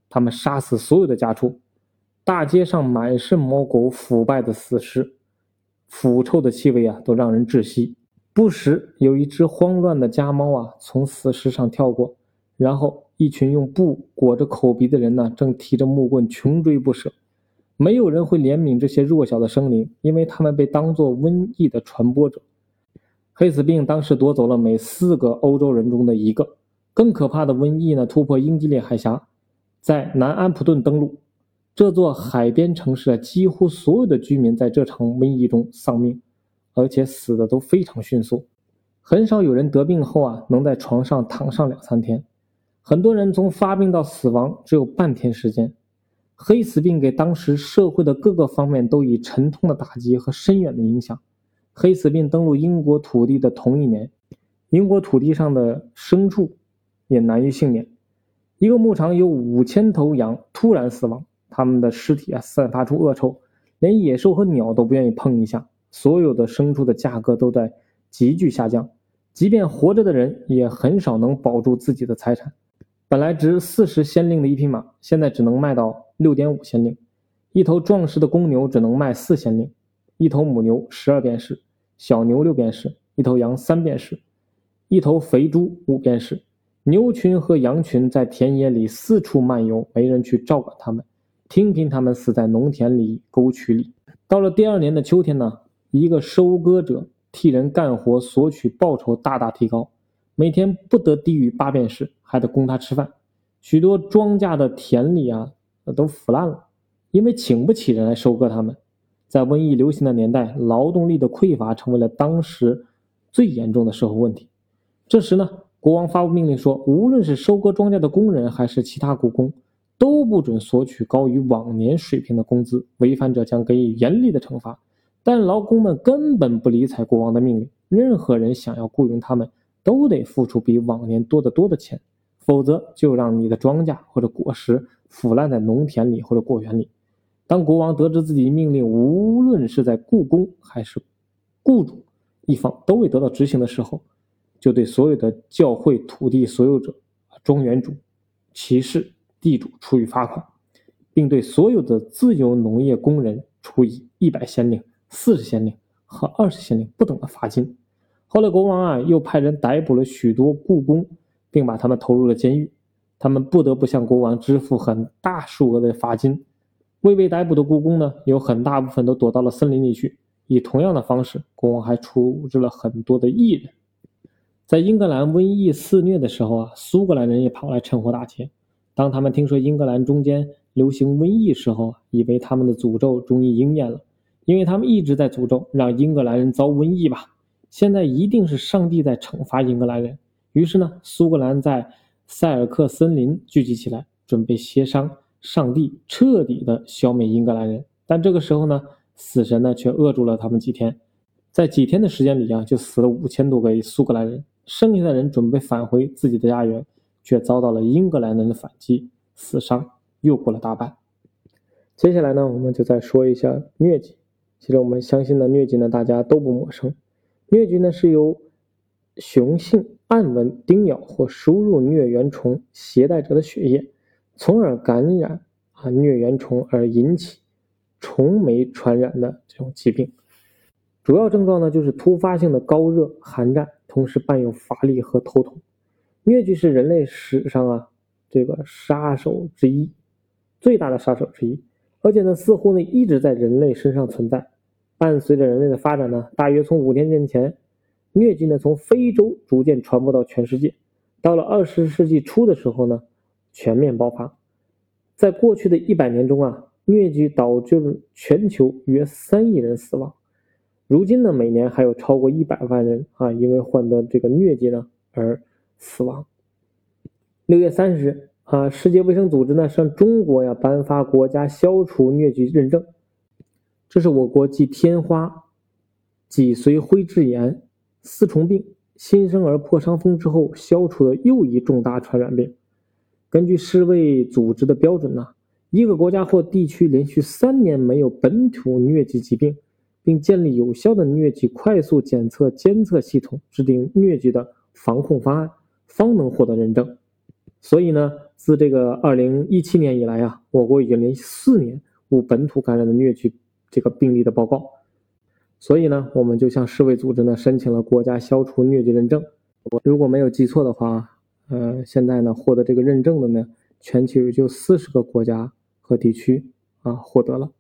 他们杀死所有的家畜，大街上满是猫狗腐败的死尸，腐臭的气味啊都让人窒息。不时有一只慌乱的家猫啊从死尸上跳过，然后一群用布裹着口鼻的人呢正提着木棍穷追不舍。没有人会怜悯这些弱小的生灵，因为他们被当作瘟疫的传播者。黑死病当时夺走了每四个欧洲人中的一个。更可怕的瘟疫呢，突破英吉利海峡，在南安普顿登陆。这座海边城市啊，几乎所有的居民在这场瘟疫中丧命，而且死的都非常迅速。很少有人得病后啊，能在床上躺上两三天。很多人从发病到死亡只有半天时间。黑死病给当时社会的各个方面都以沉痛的打击和深远的影响。黑死病登陆英国土地的同一年，英国土地上的牲畜也难于幸免。一个牧场有五千头羊突然死亡，他们的尸体啊散发出恶臭，连野兽和鸟都不愿意碰一下。所有的牲畜的价格都在急剧下降，即便活着的人也很少能保住自己的财产。本来值四十先令的一匹马，现在只能卖到六点五先令；一头壮实的公牛只能卖四先令；一头母牛十二便士，小牛六便士；一头羊三便士；一头肥猪五便士。牛群和羊群在田野里四处漫游，没人去照管它们，听凭它们死在农田里、沟渠里。到了第二年的秋天呢，一个收割者替人干活索取报酬大大提高。每天不得低于八便士，还得供他吃饭。许多庄稼的田里啊，都腐烂了，因为请不起人来收割他们。在瘟疫流行的年代，劳动力的匮乏成为了当时最严重的社会问题。这时呢，国王发布命令说，无论是收割庄稼的工人，还是其他雇工，都不准索取高于往年水平的工资，违反者将给予严厉的惩罚。但劳工们根本不理睬国王的命令，任何人想要雇佣他们。都得付出比往年多得多的钱，否则就让你的庄稼或者果实腐烂在农田里或者果园里。当国王得知自己命令无论是在故宫还是雇主一方都未得到执行的时候，就对所有的教会土地所有者、庄园主、骑士、地主处以罚款，并对所有的自由农业工人处以一百先令、四十先令和二十先令不等的罚金。后来，国王啊又派人逮捕了许多雇工，并把他们投入了监狱。他们不得不向国王支付很大数额的罚金。未被逮捕的雇工呢，有很大部分都躲到了森林里去。以同样的方式，国王还处置了很多的艺人。在英格兰瘟疫肆虐的时候啊，苏格兰人也跑来趁火打劫。当他们听说英格兰中间流行瘟疫时候，以为他们的诅咒终于应验了，因为他们一直在诅咒让英格兰人遭瘟疫吧。现在一定是上帝在惩罚英格兰人。于是呢，苏格兰在塞尔克森林聚集起来，准备协商上帝彻底的消灭英格兰人。但这个时候呢，死神呢却扼住了他们几天。在几天的时间里啊，就死了五千多个苏格兰人。剩下的人准备返回自己的家园，却遭到了英格兰人的反击，死伤又过了大半。接下来呢，我们就再说一下疟疾。其实我们相信的疟疾呢，大家都不陌生。疟疾呢是由雄性暗纹叮咬或输入疟原虫携带者的血液，从而感染啊疟原虫而引起虫媒传染的这种疾病。主要症状呢就是突发性的高热、寒战，同时伴有乏力和头痛。疟疾是人类史上啊这个杀手之一，最大的杀手之一，而且呢似乎呢一直在人类身上存在。伴随着人类的发展呢，大约从五千年前，疟疾呢从非洲逐渐传播到全世界。到了二十世纪初的时候呢，全面爆发。在过去的一百年中啊，疟疾导致全球约三亿人死亡。如今呢，每年还有超过一百万人啊，因为患得这个疟疾呢而死亡。六月三十日啊，世界卫生组织呢向中国呀颁发国家消除疟疾认证。这是我国继天花、脊髓灰质炎、丝虫病、新生儿破伤风之后消除的又一重大传染病。根据世卫组织的标准呢，一个国家或地区连续三年没有本土疟疾疾病，并建立有效的疟疾快速检测监测系统，制定疟疾的防控方案，方能获得认证。所以呢，自这个二零一七年以来啊，我国已经连续四年无本土感染的疟疾。这个病例的报告，所以呢，我们就向世卫组织呢申请了国家消除疟疾认证。我如果没有记错的话，呃，现在呢获得这个认证的呢，全球就四十个国家和地区啊获得了。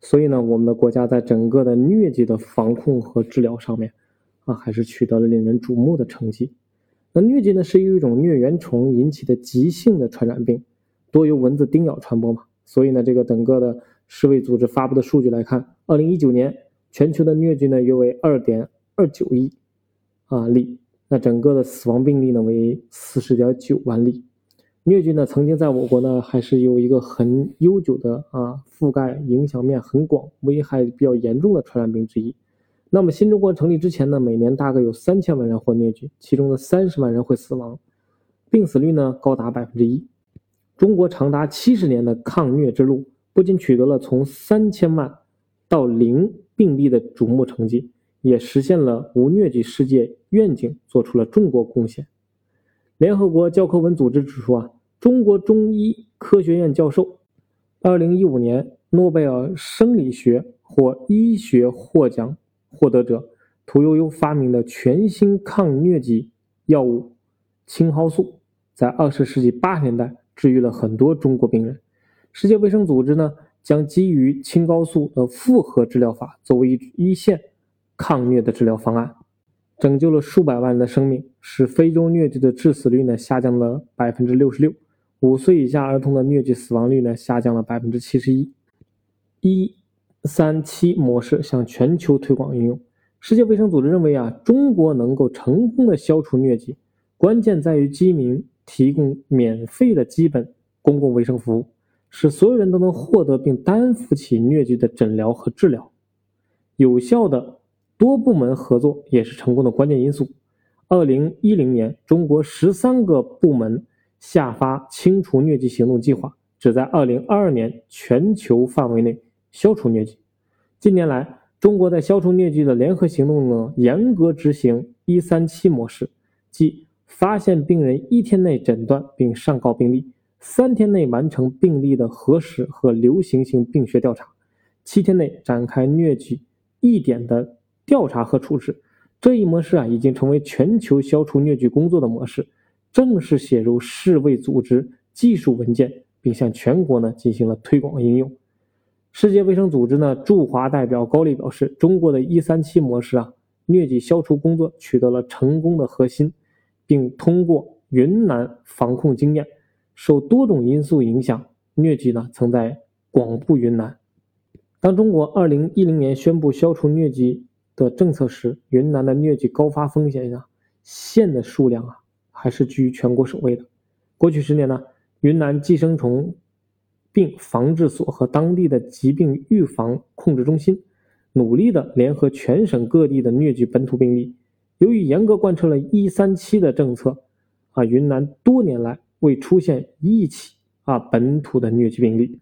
所以呢，我们的国家在整个的疟疾的防控和治疗上面啊，还是取得了令人瞩目的成绩。那疟疾呢是由一种疟原虫引起的急性的传染病，多由蚊子叮咬传播嘛，所以呢，这个整个的。世卫组织发布的数据来看，二零一九年全球的疟疾呢约为二点二九亿啊例，那整个的死亡病例呢为四十点九万例。疟疾呢曾经在我国呢还是有一个很悠久的啊覆盖影响面很广、危害比较严重的传染病之一。那么新中国成立之前呢，每年大概有三千万人患疟疾，其中的三十万人会死亡，病死率呢高达百分之一。中国长达七十年的抗疟之路。不仅取得了从三千万到零病例的瞩目成绩，也实现了无疟疾世界愿景，做出了中国贡献。联合国教科文组织指出啊，中国中医科学院教授，二零一五年诺贝尔生理学或医学获奖获得者屠呦呦发明的全新抗疟疾药物青蒿素，在二十世纪八十年代治愈了很多中国病人。世界卫生组织呢，将基于青蒿素的复合治疗法作为一一线抗疟的治疗方案，拯救了数百万人的生命，使非洲疟疾的致死率呢下降了百分之六十六，五岁以下儿童的疟疾死亡率呢下降了百分之七十一。一三七模式向全球推广应用。世界卫生组织认为啊，中国能够成功的消除疟疾，关键在于居民提供免费的基本公共卫生服务。使所有人都能获得并担负起疟疾的诊疗和治疗，有效的多部门合作也是成功的关键因素。二零一零年，中国十三个部门下发清除疟疾行动计划，旨在二零二二年全球范围内消除疟疾。近年来，中国在消除疟疾的联合行动中，严格执行“一三七”模式，即发现病人一天内诊断并上报病例。三天内完成病例的核实和流行性病学调查，七天内展开疟疾疫点的调查和处置。这一模式啊，已经成为全球消除疟疾工作的模式，正式写入世卫组织技术文件，并向全国呢进行了推广应用。世界卫生组织呢驻华代表高丽表示，中国的一三七模式啊，疟疾消除工作取得了成功的核心，并通过云南防控经验。受多种因素影响，疟疾呢曾在广布云南。当中国2010年宣布消除疟疾的政策时，云南的疟疾高发风险啊县的数量啊还是居全国首位的。过去十年呢，云南寄生虫病防治所和当地的疾病预防控制中心努力的联合全省各地的疟疾本土病例。由于严格贯彻了一三七的政策，啊，云南多年来。未出现一起啊本土的疟疾病例，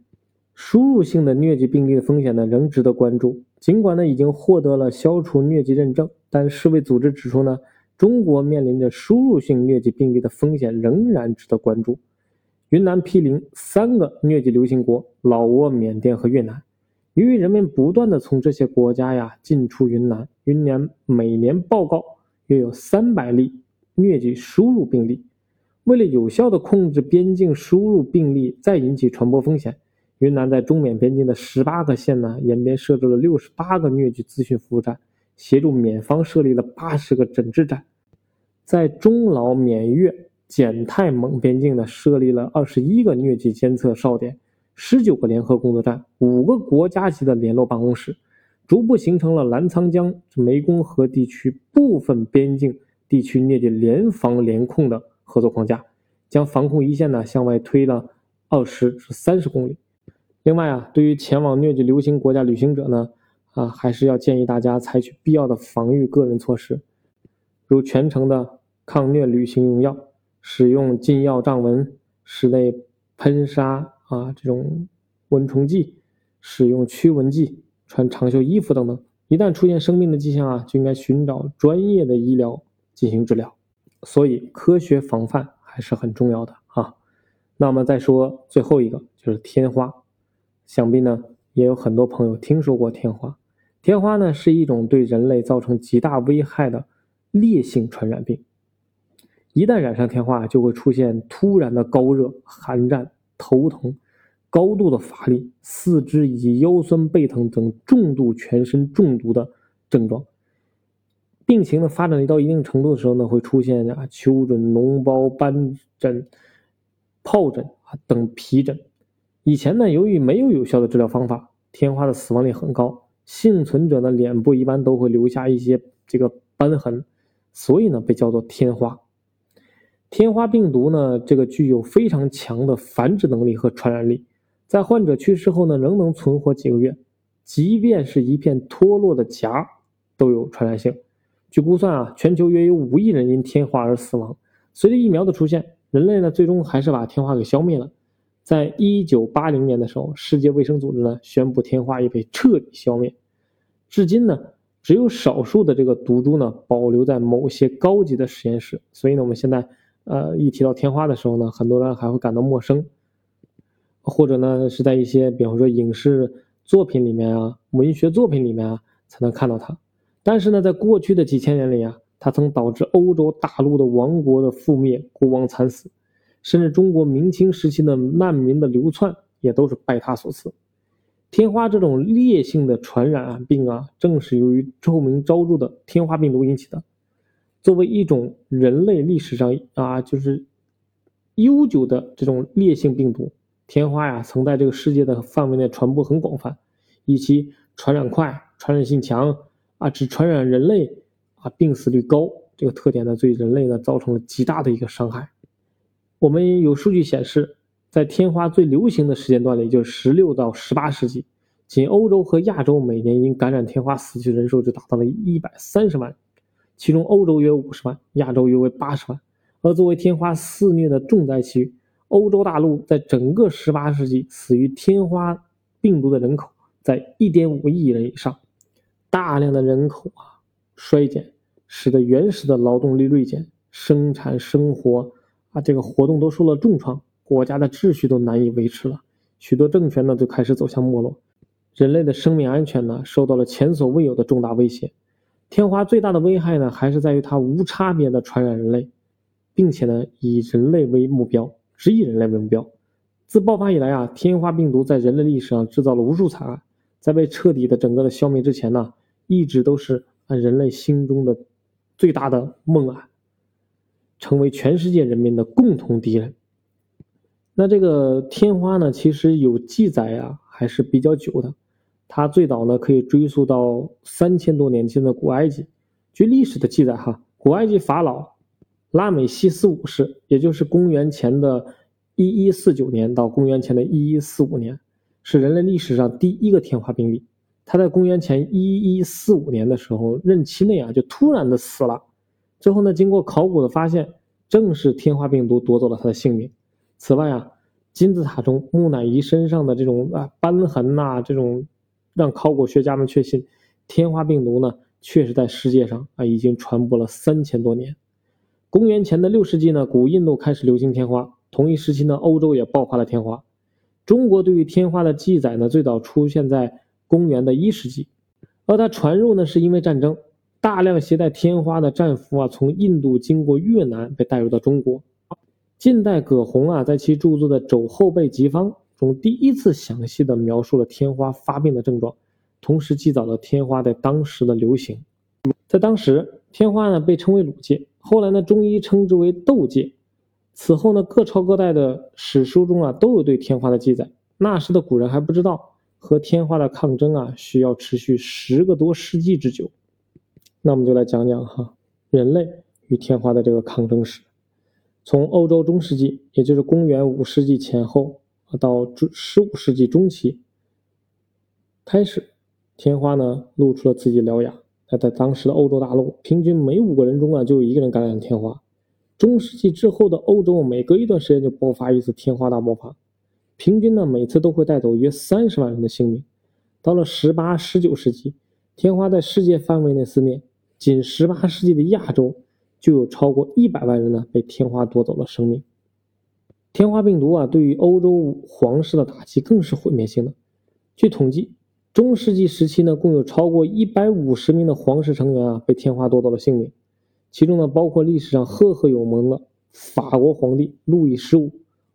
输入性的疟疾病例的风险呢仍值得关注。尽管呢已经获得了消除疟疾认证，但世卫组织指出呢，中国面临着输入性疟疾病例的风险仍然值得关注。云南毗邻三个疟疾流行国：老挝、缅甸和越南。由于人们不断的从这些国家呀进出云南，云南每年报告约有三百例疟疾输入病例。为了有效的控制边境输入病例，再引起传播风险，云南在中缅边境的十八个县呢，沿边设置了六十八个疟疾咨询服务站，协助缅方设立了八十个诊治站。在中老缅越柬泰蒙边境呢，设立了二十一个疟疾监测哨点。十九个联合工作站，五个国家级的联络办公室，逐步形成了澜沧江、湄公河地区部分边境地区疟疾联防联控的合作框架，将防控一线呢向外推了二十至三十公里。另外啊，对于前往疟疾流行国家旅行者呢，啊，还是要建议大家采取必要的防御个人措施，如全程的抗疟旅行用药，使用禁药障蚊、室内喷砂。啊，这种蚊虫剂，使用驱蚊剂，穿长袖衣服等等。一旦出现生病的迹象啊，就应该寻找专业的医疗进行治疗。所以，科学防范还是很重要的啊。那么再说最后一个，就是天花。想必呢，也有很多朋友听说过天花。天花呢，是一种对人类造成极大危害的烈性传染病。一旦染上天花，就会出现突然的高热、寒战。头疼、高度的乏力、四肢以及腰酸背疼等重度全身中毒的症状。病情呢发展到一定程度的时候呢，会出现啊丘疹、脓包、斑疹、疱疹啊等皮疹。以前呢，由于没有有效的治疗方法，天花的死亡率很高，幸存者的脸部一般都会留下一些这个斑痕，所以呢被叫做天花。天花病毒呢，这个具有非常强的繁殖能力和传染力，在患者去世后呢，仍能存活几个月，即便是一片脱落的痂都有传染性。据估算啊，全球约有五亿人因天花而死亡。随着疫苗的出现，人类呢最终还是把天花给消灭了。在一九八零年的时候，世界卫生组织呢宣布天花已被彻底消灭。至今呢，只有少数的这个毒株呢保留在某些高级的实验室。所以呢，我们现在。呃，一提到天花的时候呢，很多人还会感到陌生，或者呢是在一些，比方说影视作品里面啊、文学作品里面啊才能看到它。但是呢，在过去的几千年里啊，它曾导致欧洲大陆的王国的覆灭、国王惨死，甚至中国明清时期的难民的流窜也都是拜它所赐。天花这种烈性的传染病啊，正是由于臭名昭著的天花病毒引起的。作为一种人类历史上啊，就是悠久的这种烈性病毒，天花呀，曾在这个世界的范围内传播很广泛，以其传染快、传染性强啊，只传染人类啊，病死率高这个特点呢，对人类呢造成了极大的一个伤害。我们有数据显示，在天花最流行的时间段里，就是十六到十八世纪，仅欧洲和亚洲每年因感染天花死去人数就达到了一百三十万。其中，欧洲约五十万，亚洲约为八十万。而作为天花肆虐的重灾区，欧洲大陆在整个十八世纪死于天花病毒的人口在一点五亿人以上。大量的人口啊衰减，使得原始的劳动力锐减，生产生活啊这个活动都受了重创，国家的秩序都难以维持了，许多政权呢就开始走向没落，人类的生命安全呢受到了前所未有的重大威胁。天花最大的危害呢，还是在于它无差别的传染人类，并且呢，以人类为目标，只以人类为目标。自爆发以来啊，天花病毒在人类历史上制造了无数惨案，在被彻底的整个的消灭之前呢，一直都是啊人类心中的最大的梦啊，成为全世界人民的共同敌人。那这个天花呢，其实有记载啊，还是比较久的。它最早呢可以追溯到三千多年前的古埃及。据历史的记载，哈，古埃及法老拉美西斯五世，也就是公元前的一一四九年到公元前的一一四五年，是人类历史上第一个天花病例。他在公元前一一四五年的时候任期内啊，就突然的死了。最后呢，经过考古的发现，正是天花病毒夺走了他的性命。此外啊，金字塔中木乃伊身上的这种啊斑痕呐，这种。让考古学家们确信，天花病毒呢，确实在世界上啊已经传播了三千多年。公元前的六世纪呢，古印度开始流行天花，同一时期呢，欧洲也爆发了天花。中国对于天花的记载呢，最早出现在公元的一世纪。而它传入呢，是因为战争，大量携带天花的战俘啊，从印度经过越南被带入到中国。近代葛洪啊，在其著作的《肘后备急方》中，第一次详细的描述了天花发病的症状，同时记载了天花在当时的流行。在当时，天花呢被称为鲁芥，后来呢中医称之为豆芥。此后呢，各朝各代的史书中啊都有对天花的记载。那时的古人还不知道，和天花的抗争啊需要持续十个多世纪之久。那我们就来讲讲哈人类与天花的这个抗争史。从欧洲中世纪，也就是公元五世纪前后啊到十五世纪中期开始，天花呢露出了自己獠牙。那在当时的欧洲大陆，平均每五个人中啊就有一个人感染天花。中世纪之后的欧洲，每隔一段时间就爆发一次天花大爆发，平均呢每次都会带走约三十万人的性命。到了十八、十九世纪，天花在世界范围内肆虐，仅十八世纪的亚洲就有超过一百万人呢被天花夺走了生命。天花病毒啊，对于欧洲皇室的打击更是毁灭性的。据统计。中世纪时期呢，共有超过一百五十名的皇室成员啊被天花夺走了性命，其中呢包括历史上赫赫有名的法国皇帝路易十五、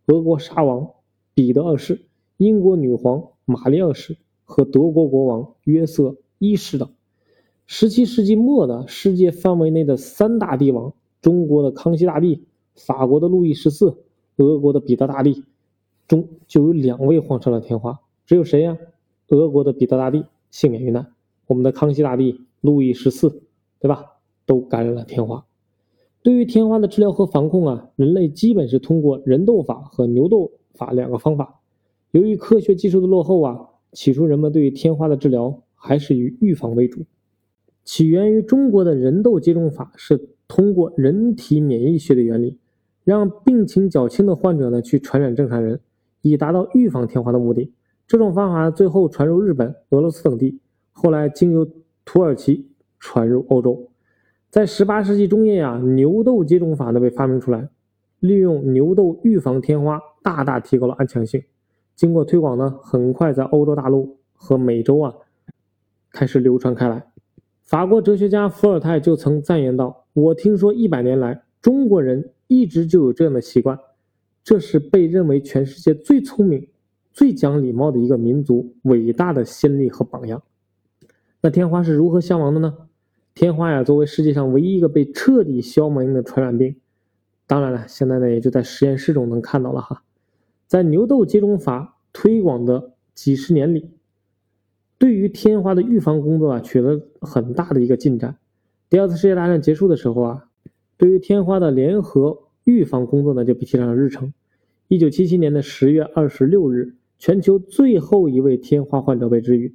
俄国沙王彼得二世、英国女皇玛丽二世和德国国王约瑟一世等。十七世纪末的世界范围内的三大帝王：中国的康熙大帝、法国的路易十四、俄国的彼得大帝，中就有两位患上了天花，只有谁呀？俄国的彼得大帝幸免于难，我们的康熙大帝路易十四，对吧？都感染了天花。对于天花的治疗和防控啊，人类基本是通过人痘法和牛痘法两个方法。由于科学技术的落后啊，起初人们对于天花的治疗还是以预防为主。起源于中国的人痘接种法是通过人体免疫学的原理，让病情较轻的患者呢去传染正常人，以达到预防天花的目的。这种方法最后传入日本、俄罗斯等地，后来经由土耳其传入欧洲。在18世纪中叶啊，牛痘接种法呢被发明出来，利用牛痘预防天花，大大提高了安全性。经过推广呢，很快在欧洲大陆和美洲啊开始流传开来。法国哲学家伏尔泰就曾赞言道：“我听说一百年来，中国人一直就有这样的习惯，这是被认为全世界最聪明。”最讲礼貌的一个民族，伟大的先例和榜样。那天花是如何消亡的呢？天花呀，作为世界上唯一一个被彻底消灭的传染病，当然了，现在呢也就在实验室中能看到了哈。在牛痘接种法推广的几十年里，对于天花的预防工作啊，取得很大的一个进展。第二次世界大战结束的时候啊，对于天花的联合预防工作呢，就被提上了日程。一九七七年的十月二十六日。全球最后一位天花患者被治愈。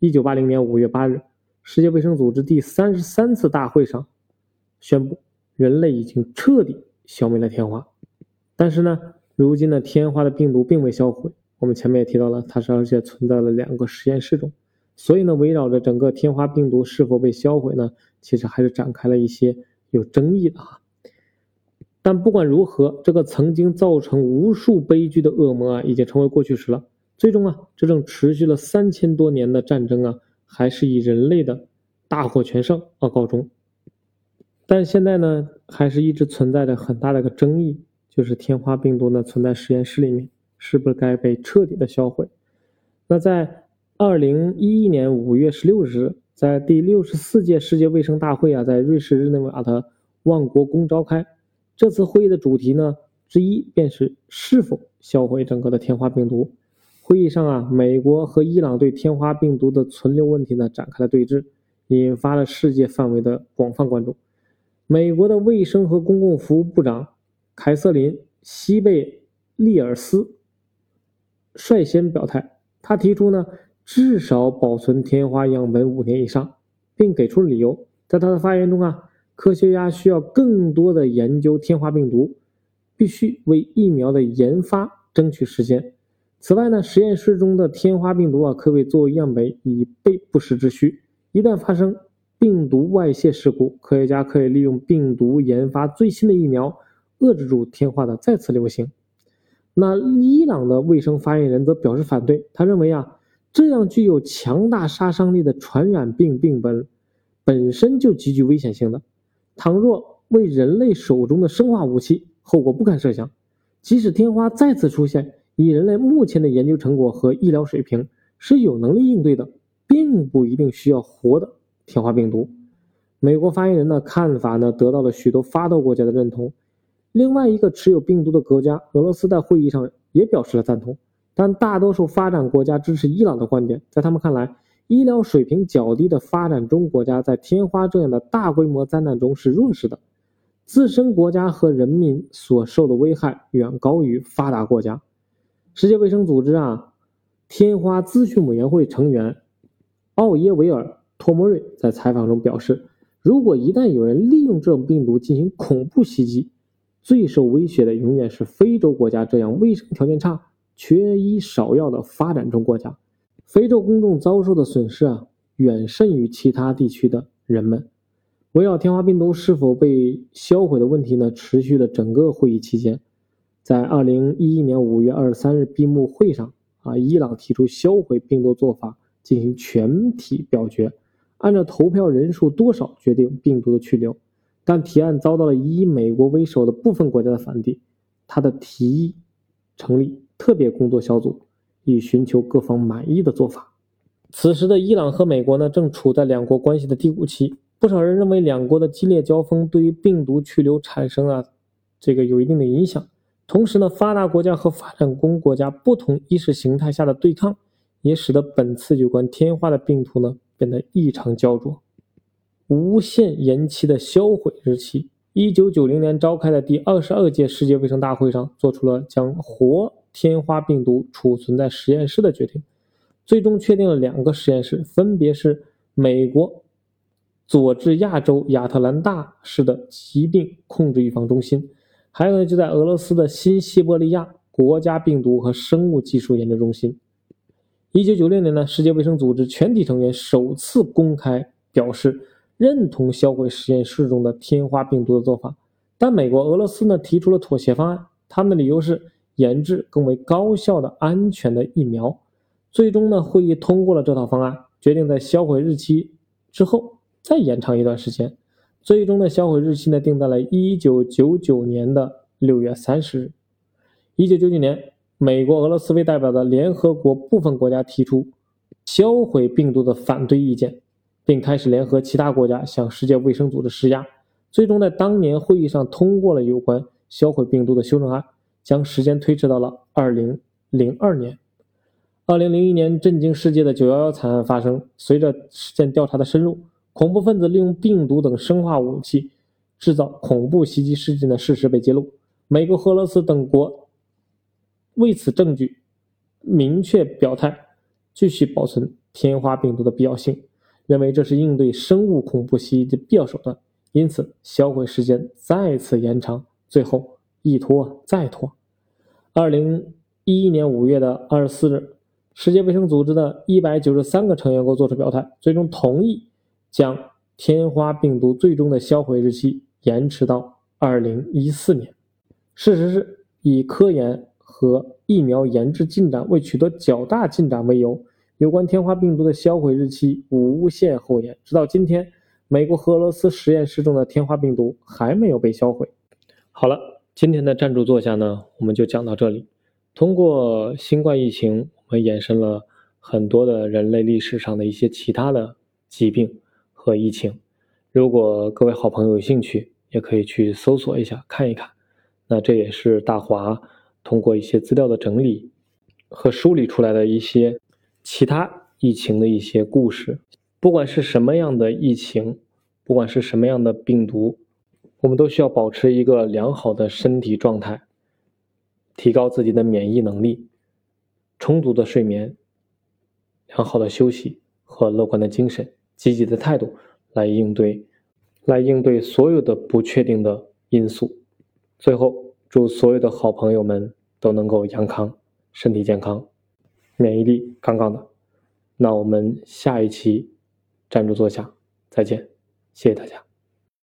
一九八零年五月八日，世界卫生组织第三十三次大会上宣布，人类已经彻底消灭了天花。但是呢，如今的天花的病毒并未销毁。我们前面也提到了，它是而且存在了两个实验室中。所以呢，围绕着整个天花病毒是否被销毁呢，其实还是展开了一些有争议的哈。但不管如何，这个曾经造成无数悲剧的恶魔啊，已经成为过去时了。最终啊，这正持续了三千多年的战争啊，还是以人类的大获全胜而告终。但现在呢，还是一直存在着很大的一个争议，就是天花病毒呢存在实验室里面，是不是该被彻底的销毁？那在二零一一年五月十六日，在第六十四届世界卫生大会啊，在瑞士日内瓦的万国宫召开。这次会议的主题呢之一便是是否销毁整个的天花病毒。会议上啊，美国和伊朗对天花病毒的存留问题呢展开了对峙，引发了世界范围的广泛关注。美国的卫生和公共服务部长凯瑟琳·西贝利尔斯率先表态，他提出呢至少保存天花样本五年以上，并给出了理由。在他的发言中啊。科学家需要更多的研究天花病毒，必须为疫苗的研发争取时间。此外呢，实验室中的天花病毒啊，可被作为样本以备不时之需。一旦发生病毒外泄事故，科学家可以利用病毒研发最新的疫苗，遏制住天花的再次流行。那伊朗的卫生发言人则表示反对，他认为啊，这样具有强大杀伤力的传染病病本，本身就极具危险性的。倘若为人类手中的生化武器，后果不堪设想。即使天花再次出现，以人类目前的研究成果和医疗水平，是有能力应对的，并不一定需要活的天花病毒。美国发言人的看法呢，得到了许多发达国家的认同。另外一个持有病毒的国家俄罗斯在会议上也表示了赞同。但大多数发展国家支持伊朗的观点，在他们看来，医疗水平较低的发展中国家在天花这样的大规模灾难中是弱势的，自身国家和人民所受的危害远高于发达国家。世界卫生组织啊，天花咨询委员会成员奥耶维尔·托莫瑞在采访中表示，如果一旦有人利用这种病毒进行恐怖袭击，最受威胁的永远是非洲国家这样卫生条件差。缺医少药的发展中国家，非洲公众遭受的损失啊，远甚于其他地区的人们。围绕天花病毒是否被销毁的问题呢，持续了整个会议期间。在二零一一年五月二十三日闭幕会上啊，伊朗提出销毁病毒做法进行全体表决，按照投票人数多少决定病毒的去留。但提案遭到了以美国为首的部分国家的反对，他的提议成立。特别工作小组以寻求各方满意的做法。此时的伊朗和美国呢，正处在两国关系的低谷期。不少人认为，两国的激烈交锋对于病毒去留产生了，这个有一定的影响。同时呢，发达国家和发展中国家不同意识形态下的对抗，也使得本次有关天花的病毒呢变得异常焦灼。无限延期的销毁日期，一九九零年召开的第二十二届世界卫生大会上，做出了将活。天花病毒储存在实验室的决定，最终确定了两个实验室，分别是美国佐治亚州亚特兰大市的疾病控制预防中心，还有呢就在俄罗斯的新西伯利亚国家病毒和生物技术研究中心。一九九六年呢，世界卫生组织全体成员首次公开表示认同销毁实验室中的天花病毒的做法，但美国、俄罗斯呢提出了妥协方案，他们的理由是。研制更为高效的、安全的疫苗。最终呢，会议通过了这套方案，决定在销毁日期之后再延长一段时间。最终的销毁日期呢，定在了一九九九年的六月三十日。一九九九年，美国、俄罗斯为代表的联合国部分国家提出销毁病毒的反对意见，并开始联合其他国家向世界卫生组织施压。最终在当年会议上通过了有关销毁病毒的修正案。将时间推迟到了二零零二年。二零零一年，震惊世界的九幺幺惨案发生。随着事件调查的深入，恐怖分子利用病毒等生化武器制造恐怖袭击事件的事实被揭露。美国、俄罗斯等国为此证据明确表态，继续保存天花病毒的必要性，认为这是应对生物恐怖袭击的必要手段。因此，销毁时间再次延长。最后。一拖再拖，二零一一年五月的二十四日，世界卫生组织的一百九十三个成员国作出表态，最终同意将天花病毒最终的销毁日期延迟到二零一四年。事实是以科研和疫苗研制进展未取得较大进展为由，有关天花病毒的销毁日期无限后延，直到今天，美国和俄罗斯实验室中的天花病毒还没有被销毁。好了。今天的站住坐下呢，我们就讲到这里。通过新冠疫情，我们延伸了很多的人类历史上的一些其他的疾病和疫情。如果各位好朋友有兴趣，也可以去搜索一下看一看。那这也是大华通过一些资料的整理和梳理出来的一些其他疫情的一些故事。不管是什么样的疫情，不管是什么样的病毒。我们都需要保持一个良好的身体状态，提高自己的免疫能力，充足的睡眠，良好的休息和乐观的精神、积极的态度来应对，来应对所有的不确定的因素。最后，祝所有的好朋友们都能够阳康、身体健康、免疫力杠杠的。那我们下一期站住坐下，再见，谢谢大家。